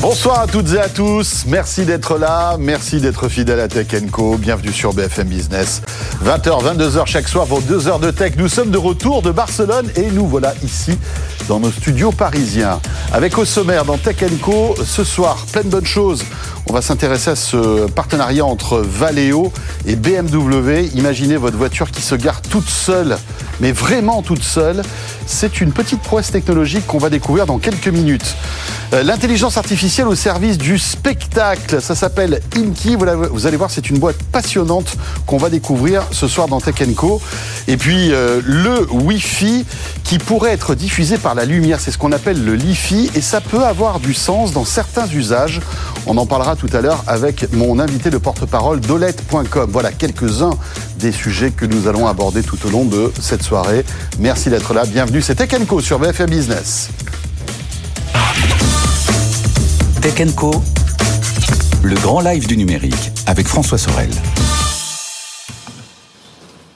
Bonsoir à toutes et à tous. Merci d'être là. Merci d'être fidèle à Tech Co. Bienvenue sur BFM Business. 20h, 22h chaque soir pour 2 heures de tech. Nous sommes de retour de Barcelone et nous voilà ici dans nos studios parisiens. Avec au sommaire dans Tech Co ce soir, plein de bonnes choses. On va s'intéresser à ce partenariat entre Valeo et BMW. Imaginez votre voiture qui se gare toute seule, mais vraiment toute seule. C'est une petite prouesse technologique qu'on va découvrir dans quelques minutes. Euh, l'intelligence artificielle au service du spectacle, ça s'appelle Inky. Vous allez voir, c'est une boîte passionnante qu'on va découvrir ce soir dans Tech Co. Et puis euh, le Wi-Fi qui pourrait être diffusé par la lumière, c'est ce qu'on appelle le Li-Fi, et ça peut avoir du sens dans certains usages. On en parlera tout à l'heure avec mon invité de porte-parole d'Olette.com. Voilà quelques-uns des sujets que nous allons aborder tout au long de cette soirée. Merci d'être là. Bienvenue, c'est Co sur BFM Business. Tech le grand live du numérique avec François Sorel.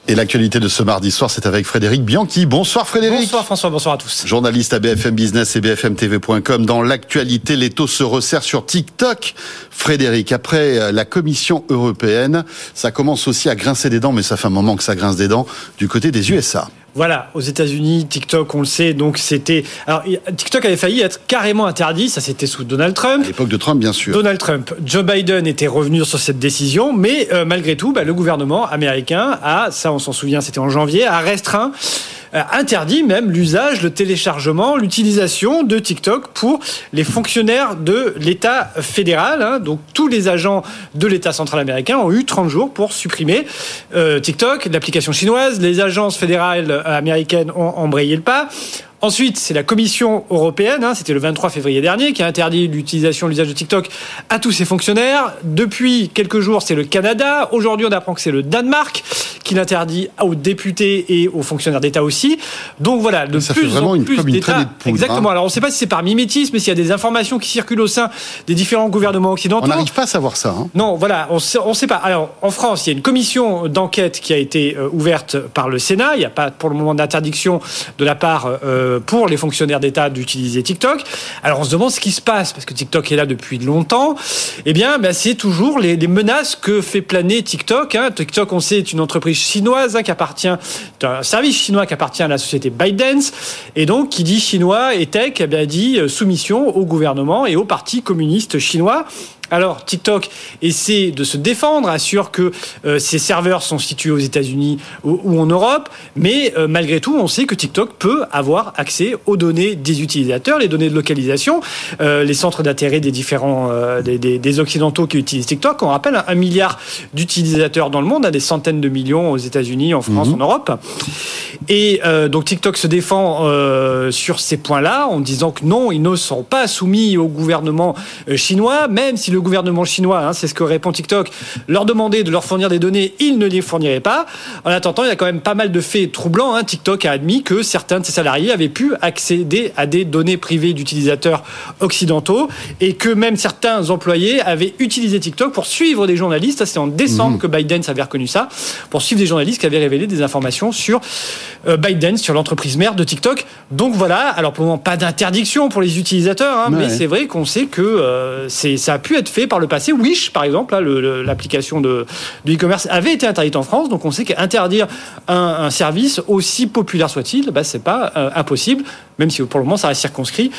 Et l'actualité de ce mardi soir, c'est avec Frédéric Bianchi. Bonsoir Frédéric. Bonsoir François, bonsoir à tous. Journaliste à BFM Business et BFMTV.com. Dans l'actualité, les taux se resserrent sur TikTok. Frédéric, après euh, la Commission européenne, ça commence aussi à grincer des dents, mais ça fait un moment que ça grince des dents du côté des USA. Voilà, aux États-Unis, TikTok, on le sait, donc c'était. Alors, TikTok avait failli être carrément interdit, ça c'était sous Donald Trump. À l'époque de Trump, bien sûr. Donald Trump. Joe Biden était revenu sur cette décision, mais euh, malgré tout, bah, le gouvernement américain a, ça on s'en souvient, c'était en janvier, a restreint interdit même l'usage, le téléchargement, l'utilisation de TikTok pour les fonctionnaires de l'État fédéral. Hein. Donc tous les agents de l'État central américain ont eu 30 jours pour supprimer euh, TikTok, l'application chinoise. Les agences fédérales américaines ont embrayé le pas. Ensuite, c'est la Commission européenne, hein, c'était le 23 février dernier, qui a interdit l'utilisation, l'usage de TikTok à tous ses fonctionnaires. Depuis quelques jours, c'est le Canada. Aujourd'hui, on apprend que c'est le Danemark qui l'interdit aux députés et aux fonctionnaires d'État aussi. Donc voilà, de plus en plus d'États. Hein. Exactement. Alors on ne sait pas si c'est par mimétisme, s'il y a des informations qui circulent au sein des différents gouvernements occidentaux. On n'arrive pas à savoir ça. Hein. Non, voilà, on ne sait pas. Alors en France, il y a une commission d'enquête qui a été euh, ouverte par le Sénat. Il n'y a pas pour le moment d'interdiction de la part euh, pour les fonctionnaires d'État d'utiliser TikTok. Alors on se demande ce qui se passe, parce que TikTok est là depuis longtemps. Eh bien, ben, c'est toujours les, menaces que fait planer TikTok. Hein. TikTok, on sait, est une entreprise chinoise hein, qui appartient, un service chinois qui appartient à la société ByteDance. Et donc, qui dit chinois et tech, eh bien, dit euh, soumission au gouvernement et au parti communiste chinois. Alors TikTok essaie de se défendre, assure que euh, ses serveurs sont situés aux États-Unis ou, en Europe, mais euh, malgré tout, on sait que TikTok peut avoir accès aux données des utilisateurs, les données de localisation, euh, les centres d'intérêt des différents des, occidentaux qui utilisent TikTok. On rappelle un milliard d'utilisateurs dans le monde, à des centaines de millions aux États-Unis, en France, mhm. en Europe. Et donc TikTok se défend sur ces points-là en disant que non, ils ne sont pas soumis au gouvernement chinois, même si le gouvernement chinois, hein, c'est ce que répond TikTok, leur demandait de leur fournir des données, ils ne les fourniraient pas. En attendant, il y a quand même pas mal de faits troublants. Hein. TikTok a admis que certains de ses salariés avaient pu accéder à des données privées d'utilisateurs occidentaux et que même certains employés avaient utilisé TikTok pour suivre des journalistes. C'est en décembre mmh. que Biden avait reconnu ça, pour suivre des journalistes qui avaient révélé des informations sur euh, Biden, sur l'entreprise mère de TikTok. Donc voilà, alors pour le moment, pas d'interdiction pour les utilisateurs, hein, mais c'est vrai qu'on sait que euh, ça a pu être fait par le passé. Wish, par exemple, l'application de, e-commerce avait été interdite en France, donc on sait qu'interdire un, service, aussi populaire soit-il, bah, c'est pas euh, impossible, même si pour le moment ça reste circonscrit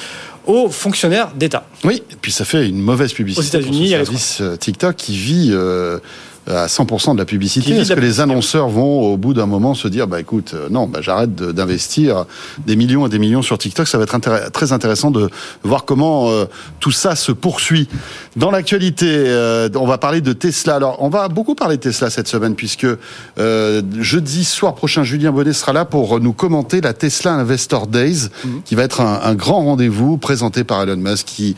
aux fonctionnaires d'État. Oui, et puis ça fait une mauvaise publicité. Aux États-Unis, service euh, TikTok qui vit. Euh, à 100% de la publicité. Est-ce que les annonceurs vont au bout d'un moment se dire, bah écoute, euh, non, bah, j'arrête d'investir des millions et des millions sur TikTok. Ça va être très intéressant de voir comment euh, tout ça se poursuit. Dans l'actualité, euh, on va parler de Tesla. Alors, on va beaucoup parler de Tesla cette semaine puisque jeudi soir prochain, Julien Bonnet sera là pour nous commenter la Tesla Investor Days, mhm. qui va être un, un grand rendez-vous présenté par Elon Musk qui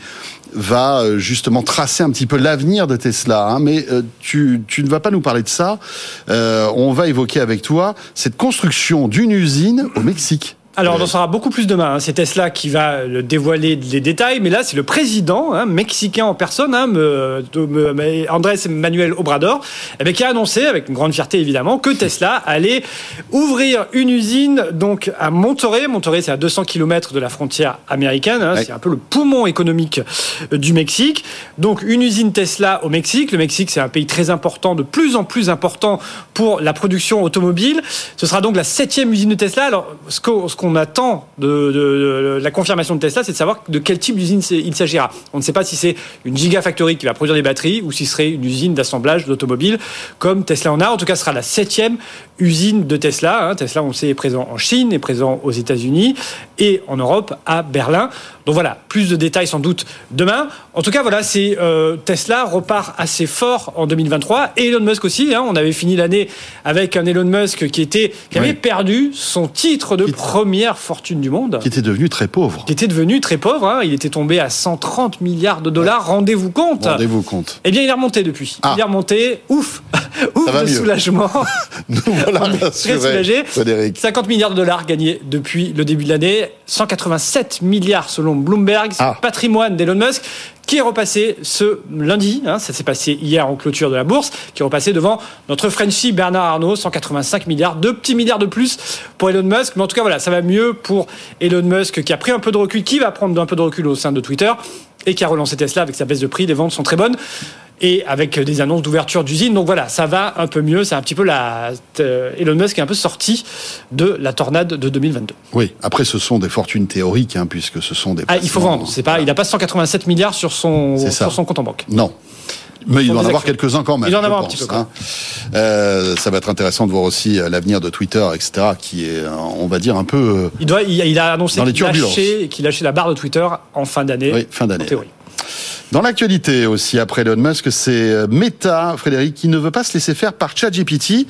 va euh, justement tracer un petit peu l'avenir de Tesla. Hein, mais euh, tu, tu, ne vas pas nous parler de ça. Euh, on va évoquer avec toi cette construction d'une usine au Mexique. Alors, on en saura beaucoup plus demain. Hein. C'est Tesla qui va dévoiler les détails, mais là, c'est le président hein, mexicain en personne, hein, Andrés Manuel Obrador, eh qui a annoncé, avec une grande fierté évidemment, que Tesla allait ouvrir une usine donc à Monterrey. Monterrey, c'est à 200 km de la frontière américaine. C'est un peu le poumon économique euh, du Mexique. Donc, une usine Tesla au Mexique. Le Mexique, c'est un pays très important, de plus en plus important pour la production automobile. Ce sera donc la septième usine de Tesla. Alors, ce qu'on on attend de, la confirmation de Tesla, c'est de savoir de quel type d'usine il s'agira. On ne sait pas si c'est une gigafactory qui va produire des batteries ou si ce serait une usine d'assemblage d'automobiles comme Tesla en a. En tout cas, ce sera la septième usine de Tesla. Hein. Tesla, on sait, est présent en Chine, est présent aux États-Unis et en Europe, à Berlin. Donc voilà, plus de détails sans doute demain. En tout cas, voilà, c'est euh, Tesla repart assez fort en 2023 et Elon Musk aussi. Hein. on avait fini l'année avec un Elon Musk qui était qui avait perdu son titre de première fortune du monde, qui était devenu très pauvre, qui était devenu très pauvre. Hein. il était tombé à 130 milliards de dollars. Rendez-vous compte. Rendez-vous compte. Eh bien, il est remonté depuis. Ah. Il est remonté. Ouf, ouf de soulagement. Voilà très soulagé. 50 milliards de dollars gagnés depuis le début de l'année. 187 milliards selon Bloomberg, ah. patrimoine d'Elon Musk qui est repassé ce lundi, hein, ça s'est passé hier en clôture de la bourse, qui est repassé devant notre Frenchie Bernard Arnault, 185 milliards, deux petits milliards de plus pour Elon Musk. Mais en tout cas, voilà, ça va mieux pour Elon Musk qui a pris un peu de recul, qui va prendre un peu de recul au sein de Twitter et qui a relancé Tesla avec sa baisse de prix. Les ventes sont très bonnes et avec des annonces d'ouverture d'usine. Donc voilà, ça va un peu mieux. C'est un petit peu la. Euh, Elon Musk est un peu sorti de la tornade de 2022. Oui, après, ce sont des fortunes théoriques, hein, puisque ce sont des. Ah, il faut vendre. C'est pas, il n'a pas 187 milliards sur son, sur son compte en banque. Non. Mais il doit en avoir quelques-uns quand même. Il doit en avoir un petit peu. Hein. Euh, ça va être intéressant de voir aussi euh, l'avenir de Twitter, etc., qui est, on va dire, un peu. Il, doit, il, a annoncé qu'il lâchait, lâchait la barre de Twitter en fin d'année. Oui, fin d'année. Dans l'actualité aussi, après Elon Musk, c'est euh, Meta, Frédéric, qui ne veut pas se laisser faire par ChatGPT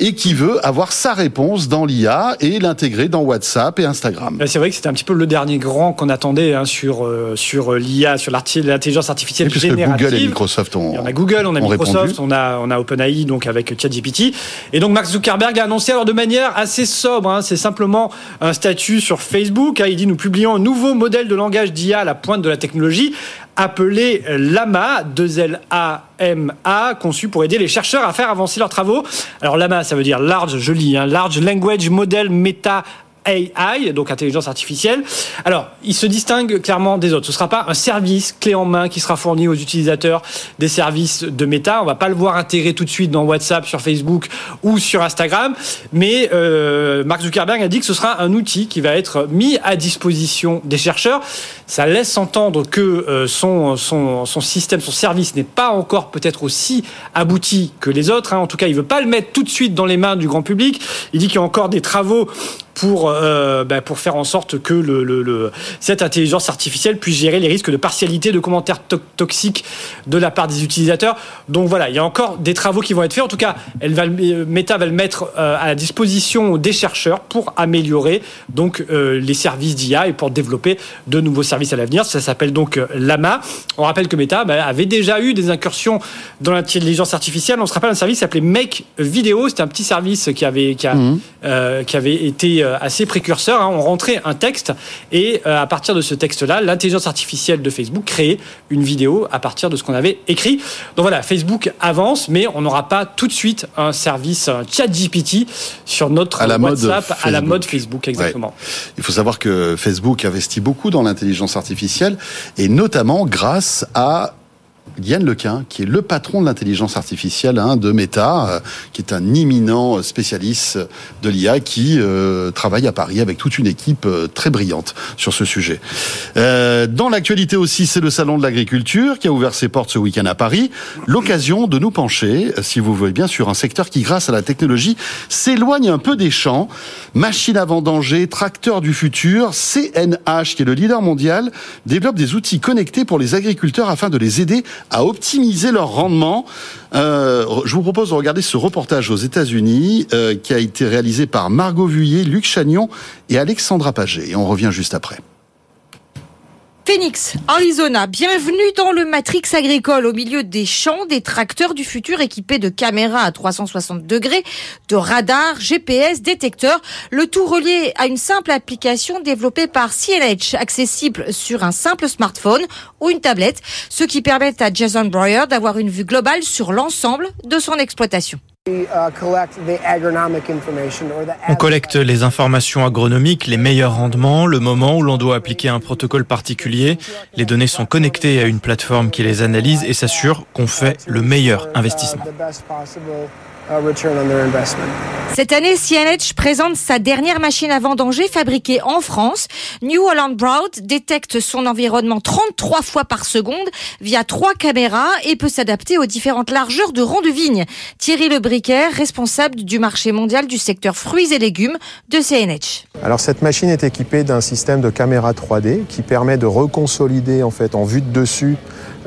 et qui veut avoir sa réponse dans l'IA et l'intégrer dans WhatsApp et Instagram. C'est vrai que c'était un petit peu le dernier grand qu'on attendait hein, sur, euh, sur euh, l'IA, sur l'intelligence artificielle et générative. Google et Microsoft ont On a Google, on a Microsoft, on a, on a OpenAI donc avec ChatGPT. Et donc Mark Zuckerberg a annoncé alors de manière assez sobre, hein, c'est simplement un statut sur Facebook. Hein, il dit nous publions un nouveau modèle de langage d'IA à la pointe de la technologie appelé LAMA, 2-L-A-M-A, conçu pour aider les chercheurs à faire avancer leurs travaux. Alors LAMA, ça veut dire large, je lis, hein, Large Language Model Meta AI, donc intelligence artificielle. Alors, il se distingue clairement des autres. Ce ne sera pas un service clé en main qui sera fourni aux utilisateurs des services de Meta. On va pas le voir intégré tout de suite dans WhatsApp, sur Facebook ou sur Instagram. Mais euh, Mark Zuckerberg a dit que ce sera un outil qui va être mis à disposition des chercheurs. Ça laisse entendre que euh, son, son, son, système, son service n'est pas encore peut-être aussi abouti que les autres. Hein. En tout cas, il veut pas le mettre tout de suite dans les mains du grand public. Il dit qu'il y a encore des travaux pour, euh, ben, pour faire en sorte que le, le, cette intelligence artificielle puisse gérer les risques de partialité, de commentaires toxiques de la part des utilisateurs. Donc voilà, il y a encore des travaux qui vont être faits. En tout cas, elle va, euh, Meta va le mettre euh, à la disposition des chercheurs pour améliorer donc les services d'IA et pour développer de nouveaux services à l'avenir. Ça s'appelle donc Lama. On rappelle que Meta ben, avait déjà eu des incursions dans l'intelligence artificielle. On se rappelle un service qui s'appelait Make Video. C'était un petit service qui avait, qui, a, mmh. qui avait été euh, assez précurseur. Hein. On rentrait un texte et euh, à partir de ce texte-là, l'intelligence artificielle de Facebook créait une vidéo à partir de ce qu'on avait écrit. Donc voilà, Facebook avance, mais on n'aura pas tout de suite un service chat GPT sur notre WhatsApp à la mode Facebook, exactement. Il faut savoir que Facebook investit beaucoup dans l'intelligence artificielle et notamment grâce à Yann Lequin, qui est le patron de l'intelligence artificielle hein, de Meta, euh, qui est un imminent spécialiste de l'IA, qui euh, travaille à Paris avec toute une équipe euh, très brillante sur ce sujet. dans l'actualité aussi, c'est le salon de l'agriculture qui a ouvert ses portes ce week-end à Paris. L'occasion de nous pencher, si vous voulez bien, sur un secteur qui, grâce à la technologie, s'éloigne un peu des champs. Machine à vendanger, tracteur du futur, CNH, qui est le leader mondial, développe des outils connectés pour les agriculteurs afin de les aider à optimiser leur rendement. Euh, je vous propose de regarder ce reportage aux États-Unis euh, qui a été réalisé par Margot Vuillet, Luc Chagnon et Alexandra Paget. Et on revient juste après. Phoenix, Arizona, bienvenue dans le Matrix agricole au milieu des champs, des tracteurs du futur équipés de caméras à 360 degrés, de radars, GPS, détecteurs, le tout relié à une simple application développée par CNH, accessible sur un simple smartphone ou une tablette, ce qui permet à Jason Breuer d'avoir une vue globale sur l'ensemble de son exploitation. On collecte les informations agronomiques, les meilleurs rendements, le moment où l'on doit appliquer un protocole particulier. Les données sont connectées à une plateforme qui les analyse et s'assure qu'on fait le meilleur investissement. Cette année, CNH présente sa dernière machine à vendanger fabriquée en France. New Holland Broad détecte son environnement 33 fois par seconde via trois caméras et peut s'adapter aux différentes largeurs de rangs de vignes. Thierry Lebriquer, responsable du marché mondial du secteur fruits et légumes de CNH. Alors cette machine est équipée d'un système de caméra 3D qui permet de reconsolider en fait en vue de dessus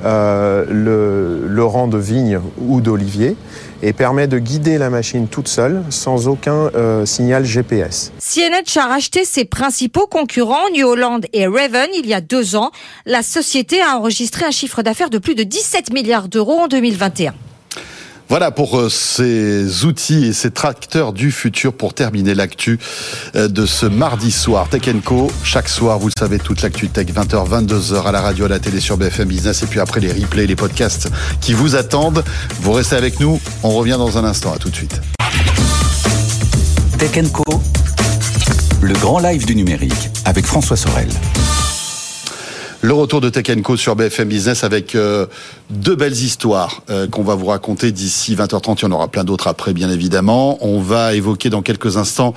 euh, le, le rang de vigne ou d'olivier et permet de guider la machine toute seule sans aucun euh, signal GPS. CNH a racheté ses principaux concurrents, New Holland et Raven, il y a deux ans. La société a enregistré un chiffre d'affaires de plus de 17 milliards d'euros en 2021. Voilà pour euh, ces outils et ces tracteurs du futur pour terminer l'actu euh, de ce mardi soir. Tech Co, chaque soir, vous le savez, toute l'actu tech, 20h, 22h à la radio, à la télé sur BFM Business et puis après les replays, les podcasts qui vous attendent. Vous restez avec nous, on revient dans un instant. À tout de suite. Tech Co, le grand live du numérique avec François Sorel. Le retour de Tech Co sur BFM Business avec euh, deux belles histoires euh, qu'on va vous raconter d'ici 20h30. Il y en aura plein d'autres après, bien évidemment. On va évoquer dans quelques instants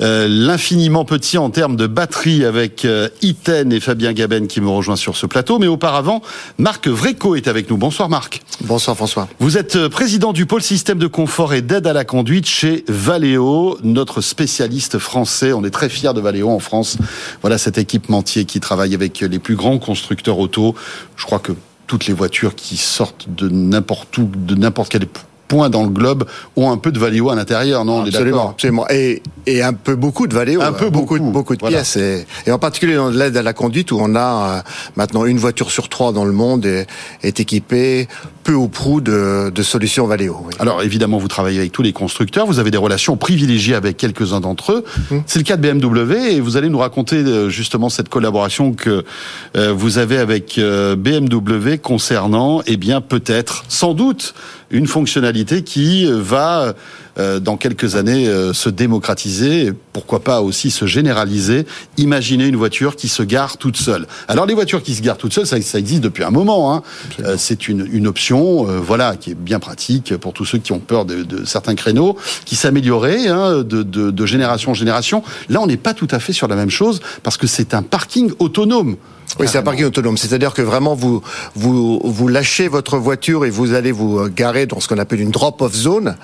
euh, l'infiniment petit en termes de batterie avec Iten et Fabien Gaben qui me rejoint sur ce plateau. Mais auparavant, Marc Vreco est avec nous. Bonsoir Marc. Bonsoir François. Vous êtes président du pôle système de confort et d'aide à la conduite chez Valeo, notre spécialiste français. On est très fiers de Valeo en France. Voilà cet équipementier qui travaille avec les plus grands constructeurs auto. Je crois que toutes les voitures qui sortent de n'importe où, de n'importe quel point dans le globe ont un peu de Valeo à l'intérieur, non Absolument, absolument. Et, et un peu beaucoup de Valeo. Un peu beaucoup, beaucoup, de pièces. Et, et, en particulier dans l'aide à la conduite où on a euh, maintenant une voiture sur trois dans le monde est, est équipée peu ou prou de, de solutions Valeo. Alors évidemment, vous travaillez avec tous les constructeurs, vous avez des relations privilégiées avec quelques-uns d'entre eux. Hum. C'est le cas de BMW et vous allez nous raconter euh, justement cette collaboration que euh, vous avez avec BMW concernant, eh bien peut-être, sans doute, une fonctionnalité qui va euh, dans quelques années euh, se démocratiser, et pourquoi pas aussi se généraliser. Imaginez une voiture qui se gare toute seule. Alors les voitures qui se garent toutes seules, ça, ça existe depuis un moment. Hein. Euh, c'est une, une, option, voilà, qui est bien pratique pour tous ceux qui ont peur de, de certains créneaux, qui s'améliorait hein, de, de, de génération en génération. Là, on n'est pas tout à fait sur la même chose parce que c'est un parking autonome. Oui, c'est un parking autonome. C'est-à-dire que vraiment, vous, vous, vous lâchez votre voiture et vous allez vous garer dans ce qu'on appelle une drop-off zone.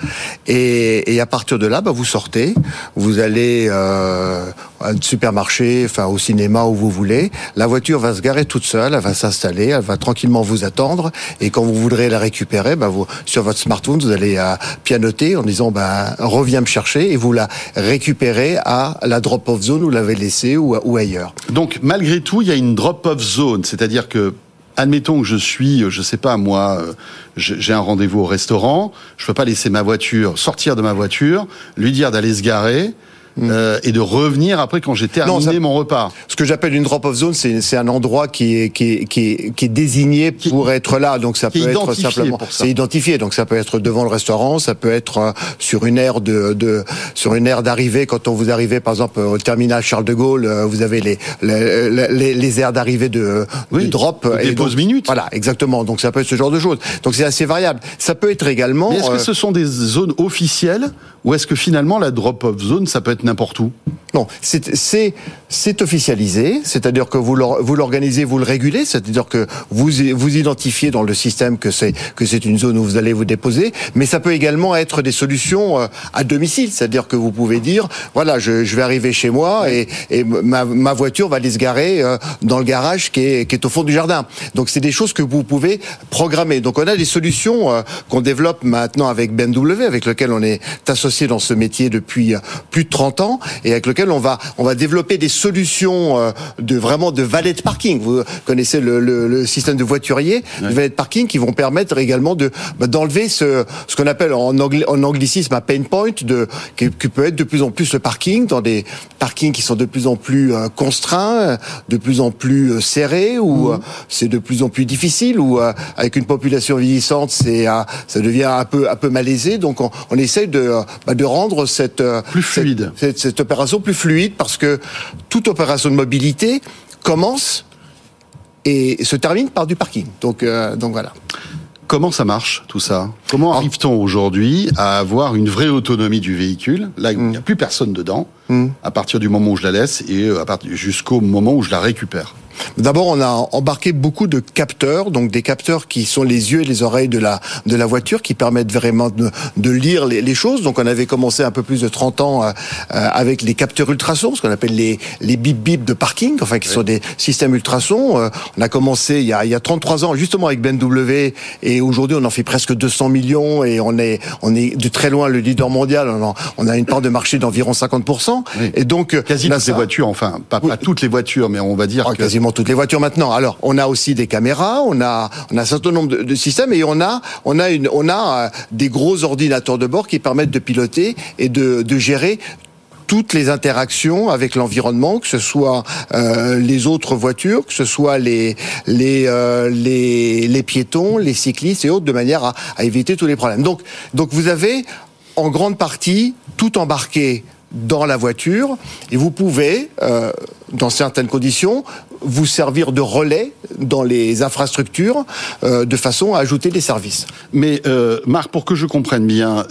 Et, et, à partir de là, bah, vous sortez, vous allez euh, un supermarché, enfin au cinéma où vous voulez. La voiture va se garer toute seule, elle va s'installer, elle va tranquillement vous attendre. Et quand vous voudrez la récupérer, bah, vous, sur votre smartphone, vous allez à pianoter en disant bah, reviens me chercher et vous la récupérez à la drop-off zone où vous l'avez laissée ou, ou ailleurs. Donc malgré tout, il y a une drop drop-off zone, c'est-à-dire que admettons que je suis, je sais pas moi, euh, j'ai un rendez-vous au restaurant, je peux pas laisser ma voiture sortir de ma voiture, lui dire d'aller se garer. Euh, et de revenir après quand j'ai terminé Non, ça- mon repas. Ce que j'appelle une drop-off zone, c'est c'est un endroit qui est, qui est, qui est, qui est désigné pour être là. Donc ça peut être simplement, c'est identifié. Donc ça peut être devant le restaurant, ça peut être euh, sur une aire de, de sur une aire d'arrivée. Quand on vous arrivez, par exemple, au terminal Charles de Gaulle, euh, vous avez les les, les, les aires d'arrivée de, Oui, de drop. des donc- pauses minutes. Voilà, exactement. Donc ça peut être ce genre de choses. Donc c'est assez variable. Ça peut être également. Est-ce que euh, ce sont des zones officielles ou est-ce que finalement la drop-off zone, ça peut être n'importe où? Non, c'est officialisé, c'est-à-dire que vous l'or- vous l'organisez, vous le régulez, c'est-à-dire que vous vous identifiez dans le système que c'est une zone où vous allez vous déposer, mais ça peut également être des solutions euh, à domicile, c'est-à-dire que vous pouvez dire voilà, je, vais arriver chez moi et, et ma, ma voiture va aller se garer euh, dans le garage qui est qui est au fond du jardin. Donc c'est des choses que vous pouvez programmer. Donc on a des solutions euh, qu'on développe maintenant avec BMW, avec lequel on est associé dans ce métier depuis euh, plus de 30 ans et avec lequel on va on va développer des solutions euh, de vraiment de valet de parking. Vous connaissez le, le, le système de voiturier, de valet de parking qui vont permettre également de bah, d'enlever ce ce qu'on appelle en, angli- en anglicisme un pain point de qui, qui peut être de plus en plus le parking dans des parkings qui sont de plus en plus euh, contraints, de plus en plus serrés ou euh, c'est de plus en plus difficile ou euh, avec une population vieillissante, c'est ça devient un peu un peu malaisé. Donc on, on essaye de bah, de rendre cette euh, Plus fluide. cette, cette, cette opération plus fluide parce que toute opération de mobilité commence et se termine par du parking. Donc euh, donc voilà. Comment ça marche tout ça? Comment arrive-t-on aujourd'hui à avoir une vraie autonomie du véhicule? Là, il n'y a plus personne dedans, à partir du moment où je la laisse et euh, à partir jusqu'au moment où je la récupère. D'abord, on a embarqué beaucoup de capteurs, donc des capteurs qui sont les yeux et les oreilles de la de la voiture, qui permettent vraiment de, de lire les, les choses. Donc, on avait commencé un peu plus de 30 ans euh, euh, avec les capteurs ultrasons, ce qu'on appelle les les bip bip de parking, enfin qui sont des systèmes ultrasons. Euh, on a commencé il y a il y a 33 ans justement avec BMW, et aujourd'hui on en fait presque 200 millions et on est on est de très loin le leader mondial. On, en- on a une part de marché d'environ 50 Oui. Et donc Quasi toutes les ça. voitures, enfin, pas, pas toutes les voitures, mais on va dire Ah, que toutes les voitures maintenant. Alors, on a aussi des caméras, on a, un certain nombre de, systèmes et on a, on a euh, des gros ordinateurs de bord qui permettent de piloter et de, gérer toutes les interactions avec l'environnement, que ce soit euh, les autres voitures, que ce soit euh, les piétons, les cyclistes et autres, de manière à, éviter tous les problèmes. Donc vous avez en grande partie tout embarqué dans la voiture et vous pouvez, euh, dans certaines conditions, vous servir de relais dans les infrastructures euh, de façon à ajouter des services. Mais euh, Marc, pour que je comprenne bien,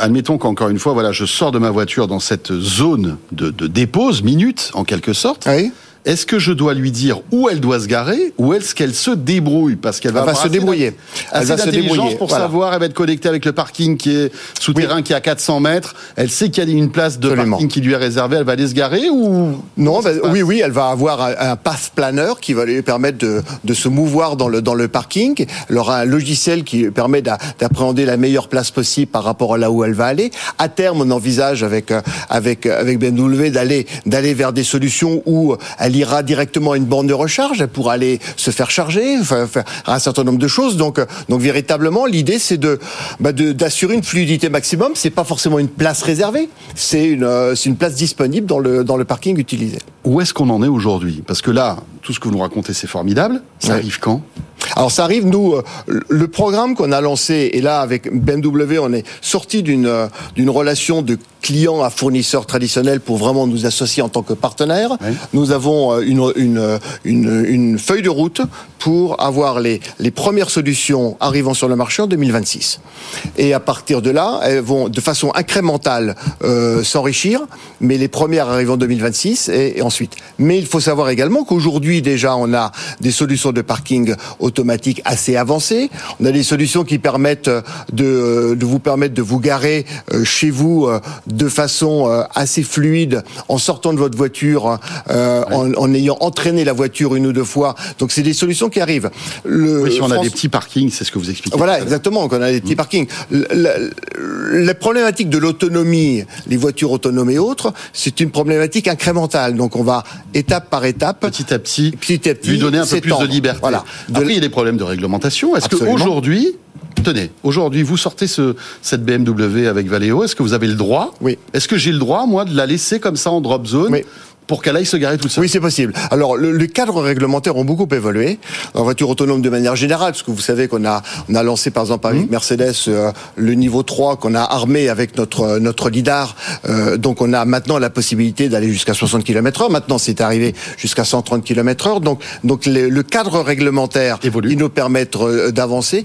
admettons qu'encore une fois, voilà, je sors de ma voiture dans cette zone de, de dépose, minute en quelque sorte. Oui. Est-ce que je dois lui dire où elle doit se garer ou est-ce qu'elle se débrouille parce qu'elle va, Elle va avoir se débrouiller. Elle va se débrouiller, pour voilà. savoir, elle va être connectée avec le parking qui est souterrain qui est à 400 mètres. Elle sait qu'il y a une place de Absolument. parking qui lui est réservée. Elle va aller se garer ou Non, bah, oui, oui, elle va avoir un, un path planner qui va lui permettre de, de se mouvoir dans le dans le parking. Elle aura un logiciel qui lui permet d'a- d'appréhender la meilleure place possible par rapport à là où elle va aller. À terme, on envisage avec euh, avec avec BMW d'aller d'aller vers des solutions où elle ira directement à une borne de recharge. Elle pourra aller se faire charger, enfin, faire un certain nombre de choses. Donc euh, donc véritablement, l'idée c'est de bah, de- d'assurer une fluidité maximum. C'est pas forcément une place réservée, c'est une euh, c'est une place disponible dans le dans le parking utilisé. où est-ce qu'on en est aujourd'hui? Parce que là, tout ce que vous nous racontez, c'est formidable. Ça Ouais. arrive quand? Alors ça arrive, nous, euh, le programme qu'on a lancé, et là avec BMW, on est sorti d'une euh, d'une relation de client à fournisseur traditionnel pour vraiment nous associer en tant que partenaire. Nous avons euh, une, une, une, une feuille de route pour avoir les, les premières solutions arrivant sur le marché en 2026. Et à partir de là, elles vont de façon incrémentale euh, s'enrichir, mais les premières arrivent en 2026 et, et ensuite. Mais il faut savoir également qu'aujourd'hui déjà on a des solutions de parking automatique assez avancées. On a des solutions qui permettent de, de vous permettre de vous garer euh, chez vous euh, de façon euh, assez fluide en sortant de votre voiture, euh, en, en ayant entraîné la voiture une ou deux fois. Donc c'est des solutions qui arrivent. Le Oui, si on a des petits parkings, c'est ce que vous expliquez. voilà, exactement, qu'on a des petits parkings. La, la- problématique de l'autonomie, les voitures autonomes et autres, c'est une problématique incrémentale. Donc on va étape par étape, Petit à petit, petit à petit, lui donner un peu plus de liberté. Voilà. De- il des problèmes de réglementation. Est-ce qu'aujourd'hui, tenez, aujourd'hui, vous sortez ce, cette BMW avec Valeo. Est-ce que vous avez le droit Oui. Est-ce que j'ai le droit, moi, de la laisser comme ça en drop zone Oui pour qu'elle aille se garer toute seule. Oui, c'est possible. Alors, le, les cadres réglementaires ont beaucoup évolué en voiture autonome de manière générale, parce que vous savez qu'on a, on a lancé par exemple avec Mmh. Mercedes euh, le niveau 3 qu'on a armé avec notre notre lidar. Euh, donc, on a maintenant la possibilité d'aller jusqu'à 60 km/h. Maintenant, c'est arrivé jusqu'à 130 km/h. Donc, donc le, le cadre réglementaire, Évolue. il nous permet euh, d'avancer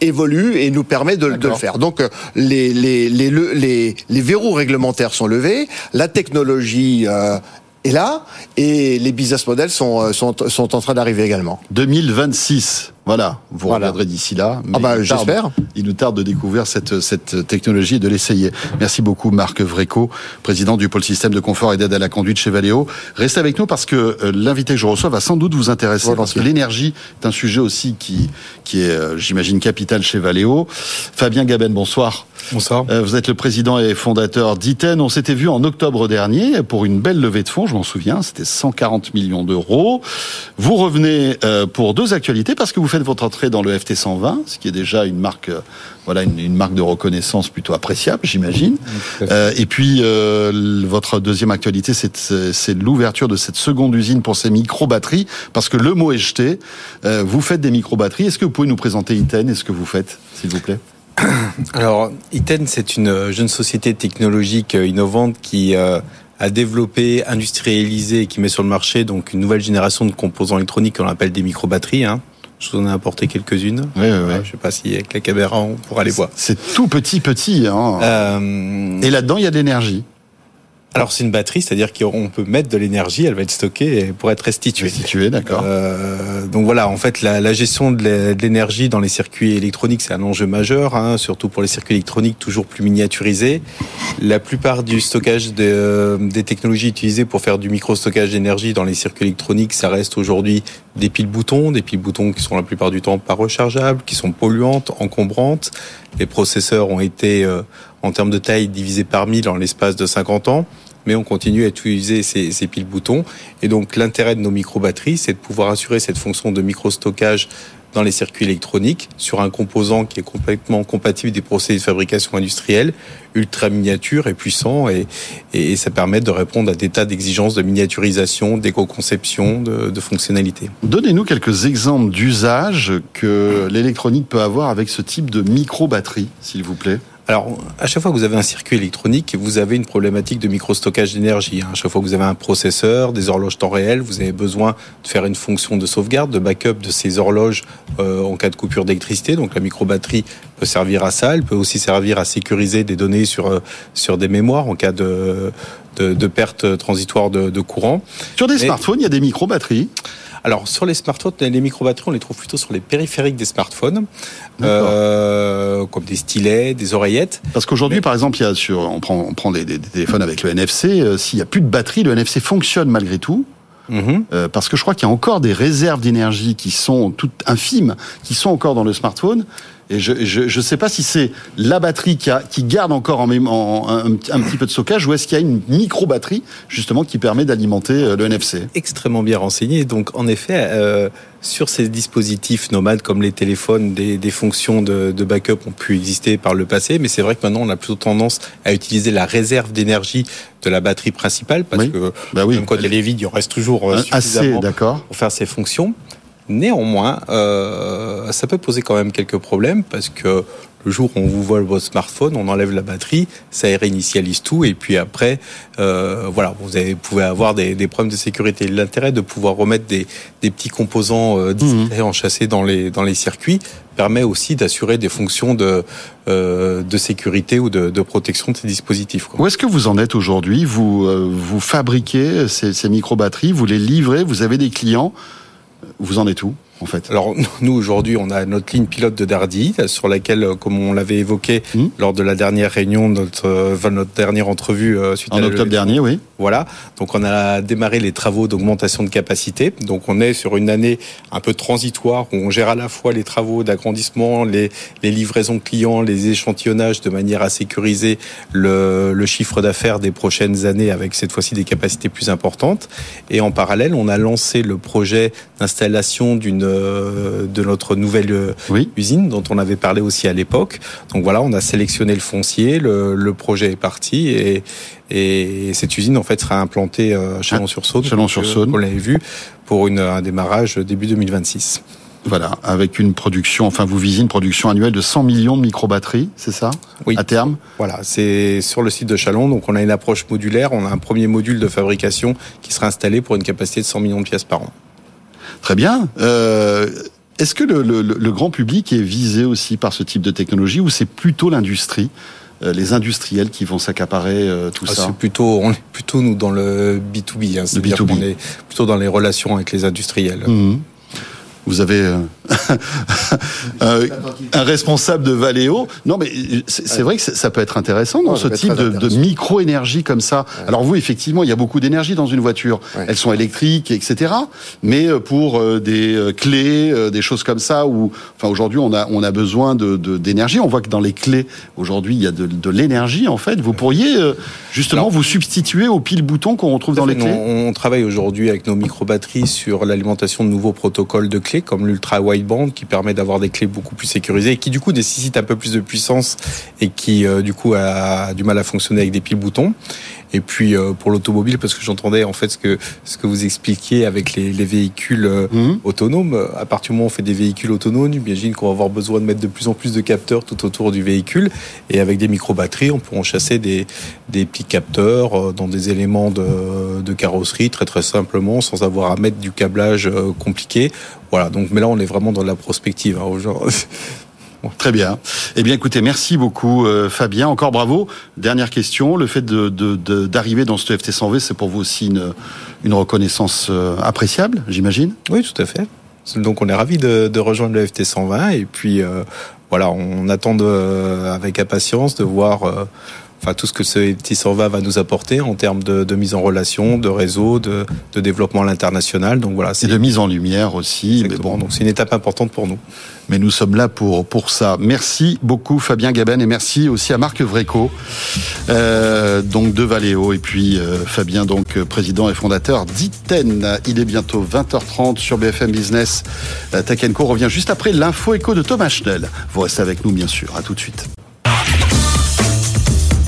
évolue et nous permet de, de le faire. Donc euh, les, les, les, le- les, les verrous réglementaires sont levés, la technologie euh, est là et les business models sont, euh, sont, sont en train d'arriver également. 2026. Voilà, vous Voilà. regarderez d'ici là. Ah bah, j'espère. Il nous tarde de découvrir cette, cette technologie et de l'essayer. Merci beaucoup Marc Vreco, président du pôle système de confort et d'aide à la conduite chez Valeo. Restez avec nous parce que euh, l'invité que je reçois va sans doute vous intéresser parce que l'énergie est un sujet aussi qui, qui est, euh, j'imagine, capital chez Valeo. Fabien Gaben, bonsoir. Bonsoir. Euh, Vous êtes le président et fondateur d'Iten. On s'était vu en octobre dernier pour une belle levée de fonds, je m'en souviens, c'était 140 millions d'euros. Vous revenez euh, pour deux actualités parce que vous faites votre entrée dans le FT 120, ce qui est déjà une marque, euh, voilà, une, une marque de reconnaissance plutôt appréciable, j'imagine. Euh, et puis euh, votre deuxième actualité, c'est l'ouverture de cette seconde usine pour ces micro-batteries, parce que le mot est jeté. Euh, vous faites des micro-batteries. Est-ce que vous pouvez nous présenter Iten et ce que vous faites, s'il vous plaît? Alors, Iten, c'est une jeune société technologique innovante qui a développé, industrialisé et qui met sur le marché donc une nouvelle génération de composants électroniques qu'on appelle des microbatteries. Hein. Je vous en ai apporté quelques-unes. Oui, oui, oui. Euh, Je sais pas si avec la caméra on pourra les voir. C'est tout petit, petit. Hein. Euh, Et là-dedans, il y a de l'énergie. Alors c'est une batterie, c'est-à-dire qu'on peut mettre de l'énergie, elle va être stockée pour être restituée. Restitué, d'accord. Euh, donc voilà, en fait, la, la gestion de l'é- de l'énergie dans les circuits électroniques, c'est un enjeu majeur, hein, surtout pour les circuits électroniques toujours plus miniaturisés. La plupart du stockage de- euh, des technologies utilisées pour faire du micro-stockage d'énergie dans les circuits électroniques, ça reste aujourd'hui des piles-boutons, des piles-boutons qui sont la plupart du temps pas rechargeables, qui sont polluantes, encombrantes. Les processeurs ont été, euh, en termes de taille, divisés par mille en l'espace de 50 ans mais on continue à utiliser ces, ces piles-boutons. Et donc l'intérêt de nos micro-batteries, c'est de pouvoir assurer cette fonction de micro-stockage dans les circuits électroniques sur un composant qui est complètement compatible des procédés de fabrication industrielle, ultra miniature et puissant, et, et ça permet de répondre à des tas d'exigences de miniaturisation, d'éco-conception, de, de fonctionnalité. Donnez-nous quelques exemples d'usages que l'électronique peut avoir avec ce type de micro-batterie, s'il vous plaît. Alors, à chaque fois que vous avez un circuit électronique, vous avez une problématique de micro-stockage d'énergie. hein. À chaque fois que vous avez un processeur, des horloges temps réel, vous avez besoin de faire une fonction de sauvegarde, de backup de ces horloges euh, en cas de coupure d'électricité. Donc, la micro-batterie peut servir à ça. Elle peut aussi servir à sécuriser des données sur, euh, sur des mémoires en cas de, de, de perte transitoire de, de courant. Sur des Mais- smartphones, il y a des micro-batteries. Alors sur les smartphones, les micro-batteries, on les trouve plutôt sur les périphériques des smartphones, euh, comme des stylets, des oreillettes. Parce qu'aujourd'hui, Mais- par exemple, il y a sur, on prend, on prend des, des- des téléphones avec le NFC. euh, S'il n'y a plus de batterie, le NFC fonctionne malgré tout. Mhm. Euh, parce que je crois qu'il y a encore des réserves d'énergie qui sont toutes infimes, qui sont encore dans le smartphone. Et je je, je sais pas si c'est la batterie qui, a, qui garde encore en, en- un, un petit peu de stockage ou est-ce qu'il y a une micro-batterie justement qui permet d'alimenter euh, le NFC. extrêmement bien renseigné. Donc, en effet, euh, sur ces dispositifs nomades comme les téléphones, des, des fonctions de, de backup ont pu exister par le passé, mais c'est vrai que maintenant, on a plutôt tendance à utiliser la réserve d'énergie de la batterie principale, parce Oui. que Bah oui, même quand elle est vide, il en reste toujours euh, assez suffisamment d'accord. pour faire ses fonctions. Néanmoins, euh, ça peut poser quand même quelques problèmes parce que le jour où on vous vole votre smartphone, on enlève la batterie, ça réinitialise tout et puis après, euh, voilà, vous avez- pouvez avoir des, des problèmes de sécurité. L'intérêt de pouvoir remettre des, des petits composants euh, discrets enchâssés dans les dans les circuits permet aussi d'assurer des fonctions de euh, de sécurité ou de, de protection de ces dispositifs. quoi. Où est-ce que vous en êtes aujourd'hui? Vous, euh, vous fabriquez ces, ces micro-batteries, vous les livrez, vous avez des clients. Vous en êtes où en fait? Alors nous aujourd'hui, on a notre ligne pilote de Dardy sur laquelle, euh, comme on l'avait évoqué Hmm? lors de la dernière réunion, notre, euh, enfin, notre dernière entrevue euh, suite à En octobre dernier, oui. Voilà. Donc on a démarré les travaux d'augmentation de capacité. Donc on est sur une année un peu transitoire où on gère à la fois les travaux d'agrandissement, les, les livraisons clients, les échantillonnages de manière à sécuriser le, le chiffre d'affaires des prochaines années avec cette fois-ci des capacités plus importantes. Et en parallèle, on a lancé le projet d'installation d'une euh, de notre nouvelle euh, Oui. usine dont on avait parlé aussi à l'époque. Donc voilà, on a sélectionné le foncier, le, le projet est parti et, et cette usine en fait sera implantée euh, à Chalon-sur-Saône. Chalon-sur-Saône. On l'avait vu pour une, un démarrage début 2026. Voilà, avec une production, enfin vous visez une production annuelle de 100 millions de microbatteries, c'est ça? Oui. À terme? Voilà, c'est sur le site de Chalon. Donc on a une approche modulaire. On a un premier module de fabrication qui sera installé pour une capacité de 100 millions de pièces par an. Très bien. Euh, Est-ce que le, le- le grand public est visé aussi par ce type de technologie ou c'est plutôt l'industrie, euh, les industriels qui vont s'accaparer euh, tout Ah, ça c'est plutôt, on est plutôt nous dans le B2B. Hein, C'est-à-dire B2B. qu'on est plutôt dans les relations avec les industriels. Mhm. Vous avez euh, euh, un responsable de Valeo. Non, mais c'est vrai que ça peut être intéressant dans Ouais, ce type de, micro-énergie comme ça. Alors vous, effectivement, il y a beaucoup d'énergie dans une voiture. Ouais. Elles sont électriques, etc. Mais euh, pour euh, des euh, clés, euh, des choses comme ça, où, enfin, aujourd'hui, on a on a besoin de d'énergie. on voit que dans les clés, aujourd'hui, il y a de, de l'énergie. En fait, vous pourriez euh, justement Non. vous substituer aux piles boutons qu'on retrouve dans les clés. on, on travaille aujourd'hui avec nos micro-batteries sur l'alimentation de nouveaux protocoles de clés, comme l'ultra wideband, qui permet d'avoir des clés beaucoup plus sécurisées et qui du coup nécessite un peu plus de puissance et qui euh, du coup a du mal à fonctionner avec des piles boutons. Et puis euh, pour l'automobile, parce que j'entendais en fait ce que ce que vous expliquiez avec les, les véhicules euh, Mhm. autonomes. À partir du moment où on fait des véhicules autonomes, j'imagine qu'on va avoir besoin de mettre de plus en plus de capteurs tout autour du véhicule. Et avec des micro-batteries, on peut en chasser des, des petits capteurs euh, dans des éléments de, de carrosserie très très simplement, sans avoir à mettre du câblage euh, compliqué. Voilà. Donc, mais là, on est vraiment dans la prospective. Hein, Très bien. Eh bien, écoutez, merci beaucoup, euh, Fabien. Encore bravo. Dernière question. Le fait d'arriver dans ce FT 100V, c'est pour vous aussi une, reconnaissance euh, appréciable, j'imagine? Oui, tout à fait. Donc on est ravi de, rejoindre le FT 120 et puis euh, voilà, on attend avec impatience de voir enfin tout ce que ce FT 120 va nous apporter en termes de, de mise en relation, de réseau, de, de développement à l'international. Donc voilà, Et c'est de mise en lumière aussi. Mais bon, Donc c'est une étape importante pour nous. mais nous sommes là pour, pour ça. Merci beaucoup, Fabien Gaben, et merci aussi à Marc Vréco, euh, donc de Valeo, et puis euh, Fabien, donc euh, président et fondateur d'Iten. Il est bientôt 20h30 sur BFM Business. Euh, Tech Co revient juste après l'info écho de Thomas Schnell. Vous restez avec nous, bien sûr. À tout de suite.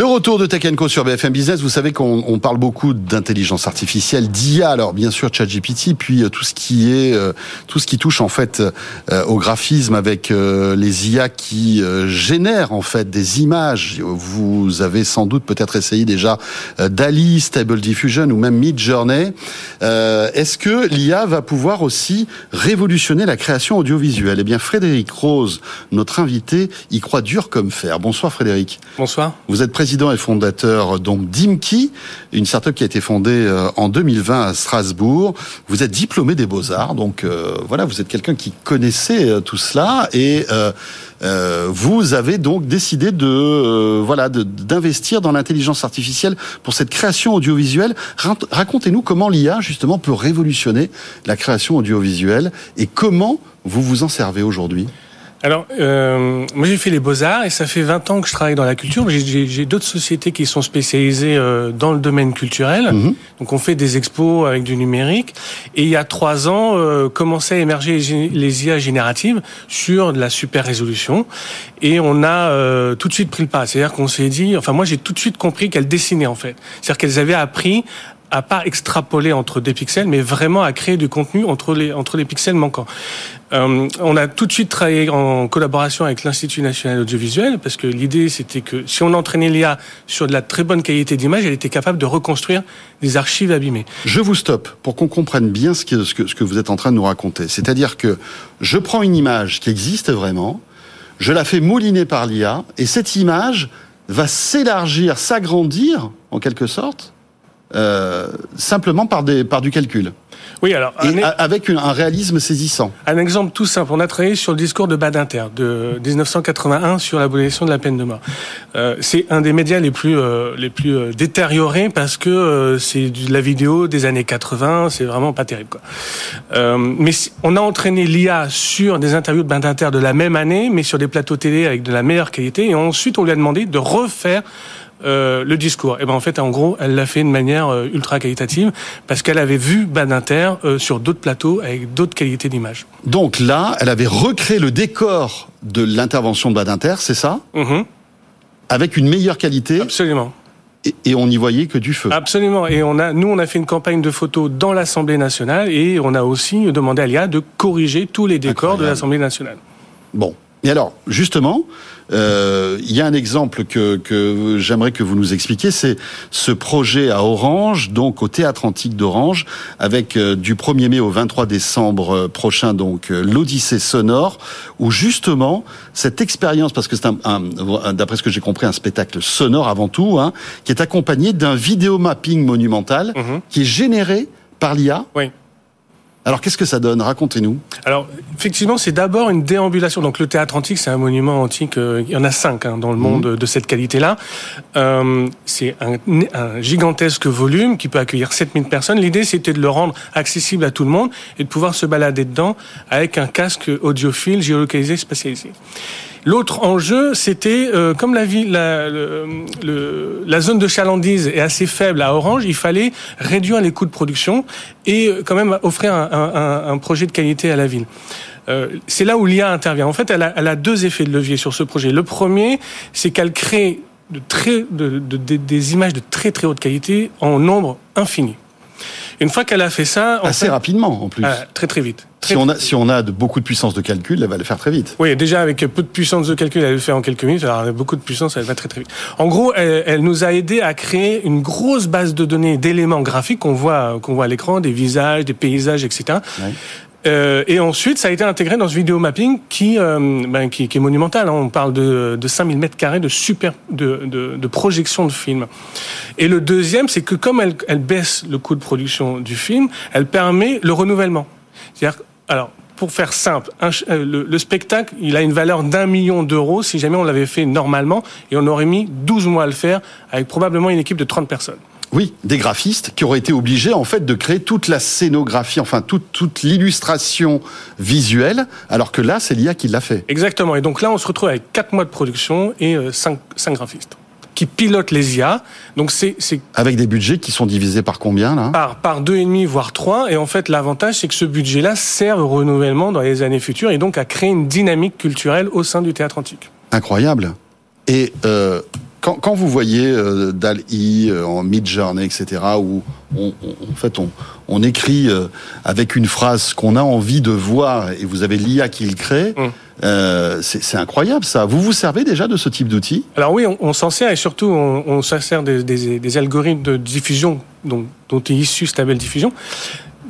Le retour de Tech Co sur BFM Business, vous savez qu'on on parle beaucoup d'intelligence artificielle, d'IA, alors bien sûr ChatGPT, puis euh, tout ce qui est euh, tout ce qui touche en fait euh, au graphisme avec euh, les IA qui génèrent en fait des images. Vous avez sans doute peut-être essayé déjà DALI, Stable Diffusion ou même Midjourney. Est-ce que l'IA va pouvoir aussi révolutionner la création audiovisuelle? Eh bien Frédéric Rose, notre invité, y croit dur comme fer. Bonsoir Frédéric. Bonsoir. Vous êtes président et fondateur donc d'Imki, une startup qui a été fondée euh, en 2020 à Strasbourg. Vous êtes diplômé des beaux-arts, donc euh, voilà, vous êtes quelqu'un qui connaissait euh, tout cela et vous avez donc décidé de voilà d'investir dans l'intelligence artificielle pour cette création audiovisuelle. Racontez-nous comment l'IA justement peut révolutionner la création audiovisuelle et comment vous vous en servez aujourd'hui. Alors, euh, moi j'ai fait les beaux-arts et ça fait 20 ans que je travaille dans la culture. J'ai- d'autres sociétés qui sont spécialisées euh, dans le domaine culturel. Mhm. Donc on fait des expos avec du numérique. Et il y a trois ans, euh, commençaient à émerger les IA génératives sur de la super résolution. Et on a euh, tout de suite pris le pas. C'est-à-dire qu'on s'est dit, enfin moi j'ai tout de suite compris qu'elles dessinaient en fait. C'est-à-dire qu'elles avaient appris à pas extrapoler entre des pixels, mais vraiment à créer du contenu entre les entre les pixels manquants. Euh, on a tout de suite travaillé en collaboration avec l'Institut national audiovisuel parce que l'idée c'était que si on entraînait l'IA sur de la très bonne qualité d'image, elle était capable de reconstruire des archives abîmées. Je vous stoppe pour qu'on comprenne bien ce ce, que, ce que vous êtes en train de nous raconter. C'est-à-dire que je prends une image qui existe vraiment, je la fais mouliner par l'IA, et cette image va s'élargir, s'agrandir, en quelque sorte. Euh, simplement par, des, par du calcul. Oui, alors et avec une, un réalisme saisissant. Un exemple tout simple. On a travaillé sur le discours de Badinter de 1981 sur l'abolition de la peine de mort. Euh, c'est un des médias les plus euh, les plus euh, détériorés parce que euh, c'est de la vidéo des années 80. C'est vraiment pas terrible. Quoi. Euh, mais on a entraîné l'IA sur des interviews de Badinter de la même année, mais sur des plateaux télé avec de la meilleure qualité. Et ensuite, on lui a demandé de refaire euh, le discours. Et ben en fait, en gros, elle l'a fait de manière euh, ultra qualitative parce qu'elle avait vu Badinter euh, sur d'autres plateaux avec d'autres qualités d'image. Donc là, elle avait recréé le décor de l'intervention de Badinter, c'est ça? Mmh. Avec une meilleure qualité. Absolument. Et, et, on n'y voyait que du feu. Absolument. Et on a, nous, on a fait une campagne de photos dans l'Assemblée nationale et on a aussi demandé à l'IA de corriger tous les décors Incroyable. de l'Assemblée nationale. Bon. Et alors, justement, euh, il y a un exemple que, que j'aimerais que vous nous expliquiez, c'est ce projet à Orange, donc au Théâtre Antique d'Orange, avec euh, du 1er mai au 23 décembre euh, prochain, donc euh, l'Odyssée sonore, où justement cette expérience, parce que c'est un, un d'après ce que j'ai compris, un spectacle sonore avant tout, hein, qui est accompagné d'un vidéo mapping monumental, Mhm. mmh. qui est généré par l'IA. Oui. Alors qu'est-ce que ça donne? Racontez-nous. Alors effectivement, c'est d'abord une déambulation. Donc le théâtre antique, c'est un monument antique. Euh, il y en a cinq hein, dans le monde mmh. de cette qualité-là. Euh, c'est un, un, gigantesque volume qui peut accueillir 7000 personnes. L'idée, c'était de le rendre accessible à tout le monde et de pouvoir se balader dedans avec un casque audiophile géolocalisé spatialisé. L'autre enjeu, c'était euh, comme la, ville, la, zone de chalandise est assez faible à Orange, il fallait réduire les coûts de production et euh, quand même offrir un, projet de qualité à la ville. Euh, c'est là où l'IA intervient. En fait, elle a, deux effets de levier sur ce projet. Le premier, c'est qu'elle crée des images de très très haute qualité en nombre infini. Une fois qu'elle a fait ça, assez fait, rapidement en plus, euh, très très vite. Très si on a si on a de, beaucoup de puissance de calcul, elle va le faire très vite. Oui, déjà avec peu de puissance de calcul, elle le fait en quelques minutes. Alors avec beaucoup de puissance, elle va très très vite. En gros, elle, elle nous a aidé à créer une grosse base de données d'éléments graphiques qu'on voit qu'on voit à l'écran, des visages, des paysages, etc. Ouais. Euh, et ensuite, ça a été intégré dans ce vidéo mapping qui, euh, ben, qui, qui, est monumental. Hein. On parle de, de 5000 mètres carrés de super de, de, de, projection de film. Et le deuxième, c'est que comme elle, elle baisse le coût de production du film, elle permet le renouvellement. C'est-à-dire, alors pour faire simple, un, le, le, spectacle, il a une valeur d'un million d'euros si jamais on l'avait fait normalement et on aurait mis 12 mois à le faire avec probablement une équipe de 30 personnes. Oui, des graphistes qui auraient été obligés en fait de créer toute la scénographie, enfin toute, toute l'illustration visuelle, alors que là c'est l'IA qui l'a fait. Exactement. Et donc là on se retrouve avec 4 mois de production et 5, 5 graphistes qui pilotent les IA. Donc c'est avec des budgets qui sont divisés par combien là? Par par deux et demi voire trois. Et en fait l'avantage c'est que ce budget-là sert au renouvellement dans les années futures et donc à créer une dynamique culturelle au sein du théâtre antique. Incroyable. Et euh, quand, quand, vous voyez euh, DAL-I euh, en Midjourney, etc., où on, on, en fait on, on écrit euh, avec une phrase qu'on a envie de voir et vous avez l'IA qui le crée, Mm. mmh. c'est incroyable ça. Vous vous servez déjà de ce type d'outil? Alors oui, on, s'en sert et surtout on, on sert des, des, des, algorithmes de diffusion dont, dont est issu ce label diffusion.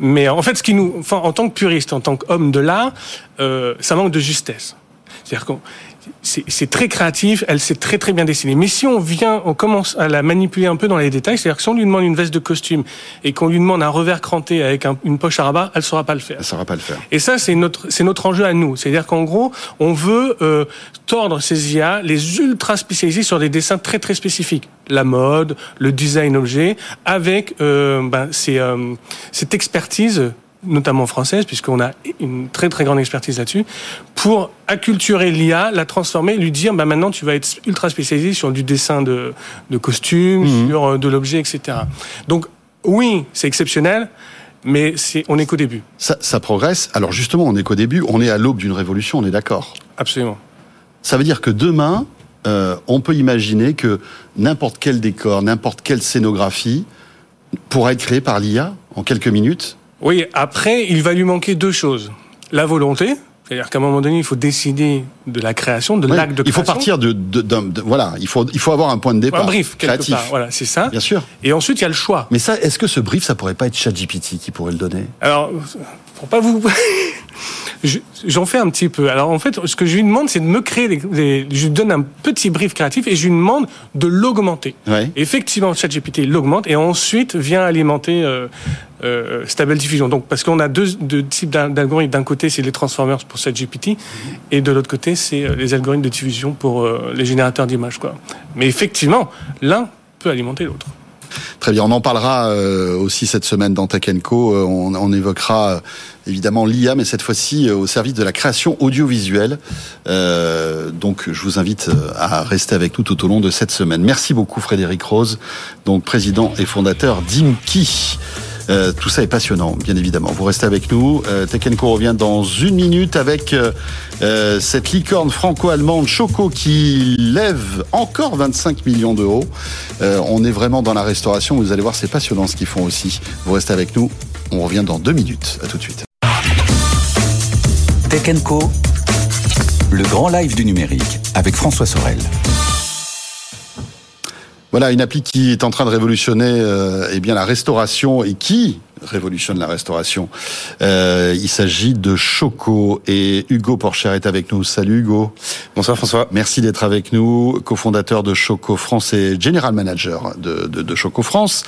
Mais en fait, ce qui nous, enfin, en tant que puriste, en tant qu'homme de l'art, ça manque de justesse. C'est-à-dire qu'on c'est très créatif, elle s'est très très bien dessinée. Mais si on vient, on commence à la manipuler un peu dans les détails, c'est-à-dire que si on lui demande une veste de costume et qu'on lui demande un revers cranté avec un, une poche à rabat, elle saura pas le faire. Elle saura pas le faire. Et ça, c'est notre c'est notre enjeu à nous. C'est-à-dire qu'en gros, on veut euh, tordre ces IA, les ultra spécialiser sur des dessins très très spécifiques, la mode, le design objet, avec euh, ben, ces, euh, cette expertise notamment française, puisqu'on a une très très grande expertise là-dessus, pour acculturer l'IA, la transformer, lui dire, bah maintenant tu vas être ultra spécialisé sur du dessin de, de costumes, mmh. sur euh, de l'objet, etc. Donc oui, c'est exceptionnel, mais c'est, on est qu'au début. Ça, ça progresse. Alors justement, on est qu'au début, on est à l'aube d'une révolution, on est d'accord Absolument. Ça veut dire que demain, euh, on peut imaginer que n'importe quel décor, n'importe quelle scénographie pourra être créée par l'IA en quelques minutes oui, après, il va lui manquer deux choses. La volonté, c'est-à-dire qu'à un moment donné, il faut décider de la création, de oui, l'acte de création. Il faut partir de, de, de, de, voilà, il faut il faut avoir un point de départ un brief créatif. Part. Voilà, c'est ça. Bien sûr. Et ensuite, il y a le choix. Mais ça, est-ce que ce brief, ça pourrait pas être ChatGPT qui pourrait le donner? Alors, pour pas vous Je- J'en fais un petit peu. Alors en fait, ce que je lui demande, c'est de me créer, des, des- je lui donne un petit brief créatif et je lui demande de l'augmenter. Ouais. Effectivement, ChatGPT l'augmente et ensuite vient alimenter euh, euh, Stable Diffusion. Donc parce qu'on a deux, deux types d'al- d'algorithmes. D'un côté, c'est les transformers pour ChatGPT et de l'autre côté, c'est euh, les algorithmes de diffusion pour euh, les générateurs d'images. Quoi. Mais effectivement, l'un peut alimenter l'autre. Très bien, on en parlera euh, aussi cette semaine dans Tech Co. Euh, on, évoquera euh, évidemment l'IA, mais cette fois-ci au service de la création audiovisuelle. Donc, je vous invite à rester avec nous tout au long de cette semaine. Merci beaucoup, Frédéric Rose, donc président et fondateur d'Imki. Euh, tout ça est passionnant, bien évidemment. Vous restez avec nous. Euh, Co revient dans une minute avec euh, euh, cette licorne franco-allemande Choco qui lève encore 25 millions d'euros. On est vraiment dans la restauration. Vous allez voir, c'est passionnant ce qu'ils font aussi. Vous restez avec nous. On revient dans deux minutes. À tout de suite. Tech Co, le grand live du numérique avec François Sorel. Voilà une appli qui est en train de révolutionner euh, eh bien la restauration et qui révolutionne la restauration. Euh, il s'agit de Choco et Hugo Porcher est avec nous. Salut Hugo. Bonsoir François. Merci d'être avec nous, cofondateur de Choco France et general manager de, de, de Choco France.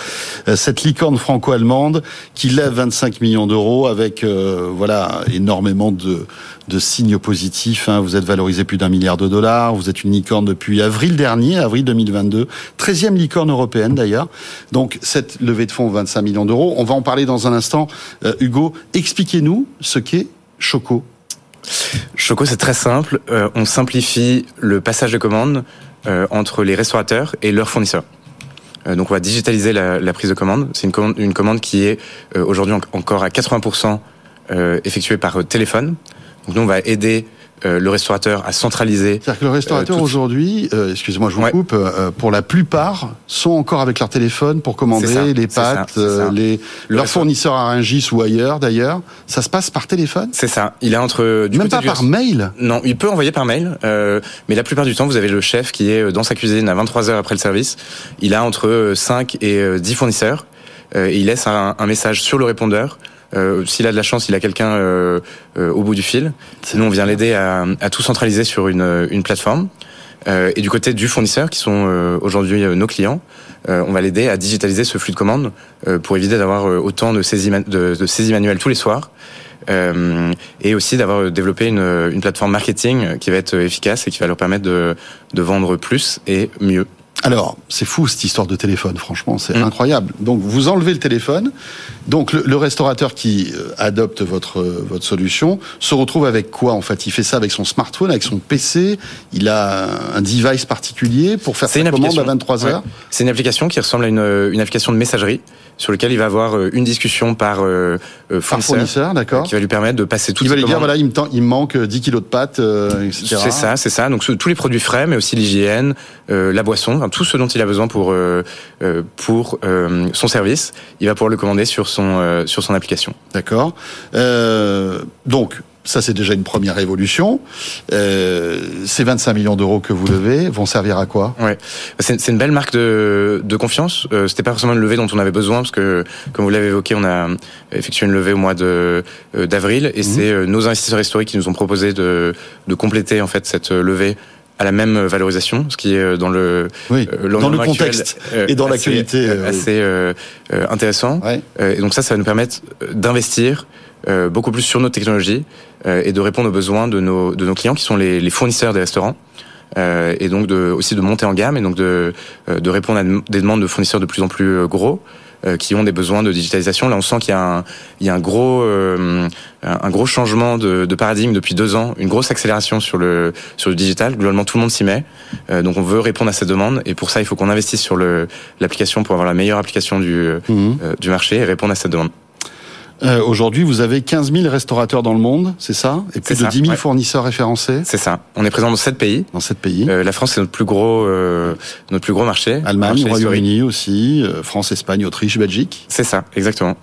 Euh, cette licorne franco-allemande qui lève 25 millions d'euros avec euh, voilà énormément de, de signes positifs. hein. Vous êtes valorisé plus d'un milliard de dollars. Vous êtes une licorne depuis avril dernier, avril 2022. 13e licorne européenne d'ailleurs. Donc cette levée de fonds 25 millions d'euros. On va en parler dans un instant. Euh, Hugo, expliquez-nous ce qu'est Choco. Choco, c'est très simple. Euh, on simplifie le passage de commande euh, entre les restaurateurs et leurs fournisseurs. Donc, on va digitaliser la, prise de commande. C'est une commande, qui est aujourd'hui en- encore à 80% euh, effectuée par téléphone. Donc, nous, on va aider euh, le restaurateur à centraliser. C'est-à-dire que le restaurateur Euh, tout- aujourd'hui, euh, excusez-moi, je vous Ouais. coupe, euh, pour la plupart, sont encore avec leur téléphone pour commander ça, les pâtes, euh, ça. les Le leurs fournisseurs à Rungis ou ailleurs d'ailleurs. Ça se passe par téléphone? C'est ça. Il est entre du Même pas du- par mail? Non, il peut envoyer par mail, euh, mais la plupart du temps, vous avez le chef qui est euh, dans sa cuisine à 23 heures après le service. Il a entre euh, 5 et euh, 10 fournisseurs euh, et il laisse un, un message sur le répondeur. Euh, S'il a de la chance, il a quelqu'un euh, euh, au bout du fil. Sinon, on vient l'aider à, à tout centraliser sur une, euh, une plateforme. Euh, et du côté du fournisseur, qui sont euh, aujourd'hui euh, nos clients, euh, on va l'aider à digitaliser ce flux de commandes euh, pour éviter d'avoir euh, autant de saisies, de, de saisies manuelles tous les soirs. Euh, et aussi d'avoir développé une, une plateforme marketing qui va être efficace et qui va leur permettre de, de vendre plus et mieux. Alors, c'est fou cette histoire de téléphone, franchement, c'est Mm. incroyable. Donc, vous enlevez le téléphone. Donc, le, le restaurateur qui euh, adopte votre euh, votre solution se retrouve avec quoi en fait? Il fait ça avec son smartphone, avec son PC. Il a un device particulier pour faire sa commande à application. 23 heures. Ouais. C'est une application qui ressemble à une, une application de messagerie sur lequel il va avoir euh, une discussion par, euh, euh, fournisseur, fournisseur, d'accord. qui va lui permettre de passer toutes Il va lui dire voilà, il me, il me manque 10 kilos de pâtes, euh, etc. C'est ça, c'est ça. Donc tous les produits frais, mais aussi l'hygiène, euh, la boisson, enfin, tout ce dont il a besoin pour euh, euh, pour euh, son service, il va pouvoir le commander sur son euh, sur son application. D'accord. Euh, donc, ça c'est déjà une première évolution. Euh, ces 25 millions d'euros que vous levez vont servir à quoi? Ouais, c'est c'est une belle marque de, de confiance. Euh, C'était pas forcément une levée dont on avait besoin parce que, comme vous l'avez évoqué, on a effectué une levée au mois de euh, d'avril et c'est euh, nos investisseurs historiques qui nous ont proposé de de compléter en fait cette levée à la même valorisation, ce qui est euh, dans le Oui, euh, dans le actuel, contexte euh, et dans assez- l'actualité. euh, assez euh, euh, intéressant. Ouais. Euh, et donc ça, ça va nous permettre d'investir euh, beaucoup plus sur nos technologies euh, et de répondre aux besoins de nos, de nos clients qui sont les, les fournisseurs des restaurants. Euh, et donc de, aussi de monter en gamme et donc de, euh, de répondre à des demandes de fournisseurs de plus en plus gros qui ont des besoins de digitalisation. Là, on sent qu'il y a un, il y a un gros, euh, un gros changement de, de paradigme depuis deux ans, une grosse accélération sur le sur le digital. Globalement, tout le monde s'y met. Euh, donc, on veut répondre à cette demande et pour ça, il faut qu'on investisse sur le l'application pour avoir la meilleure application du Mhm. euh, du marché et répondre à cette demande. Euh, Aujourd'hui, vous avez 15 000 restaurateurs dans le monde, c'est ça? Et plus de ça, 10 000 ouais. fournisseurs référencés? C'est ça. On est présent dans sept pays. dans sept pays. Euh, la France c'est notre plus gros euh, notre plus gros marché. Allemagne. Royaume-Uni aussi, euh, France, Espagne, Autriche, Belgique. C'est ça, exactement.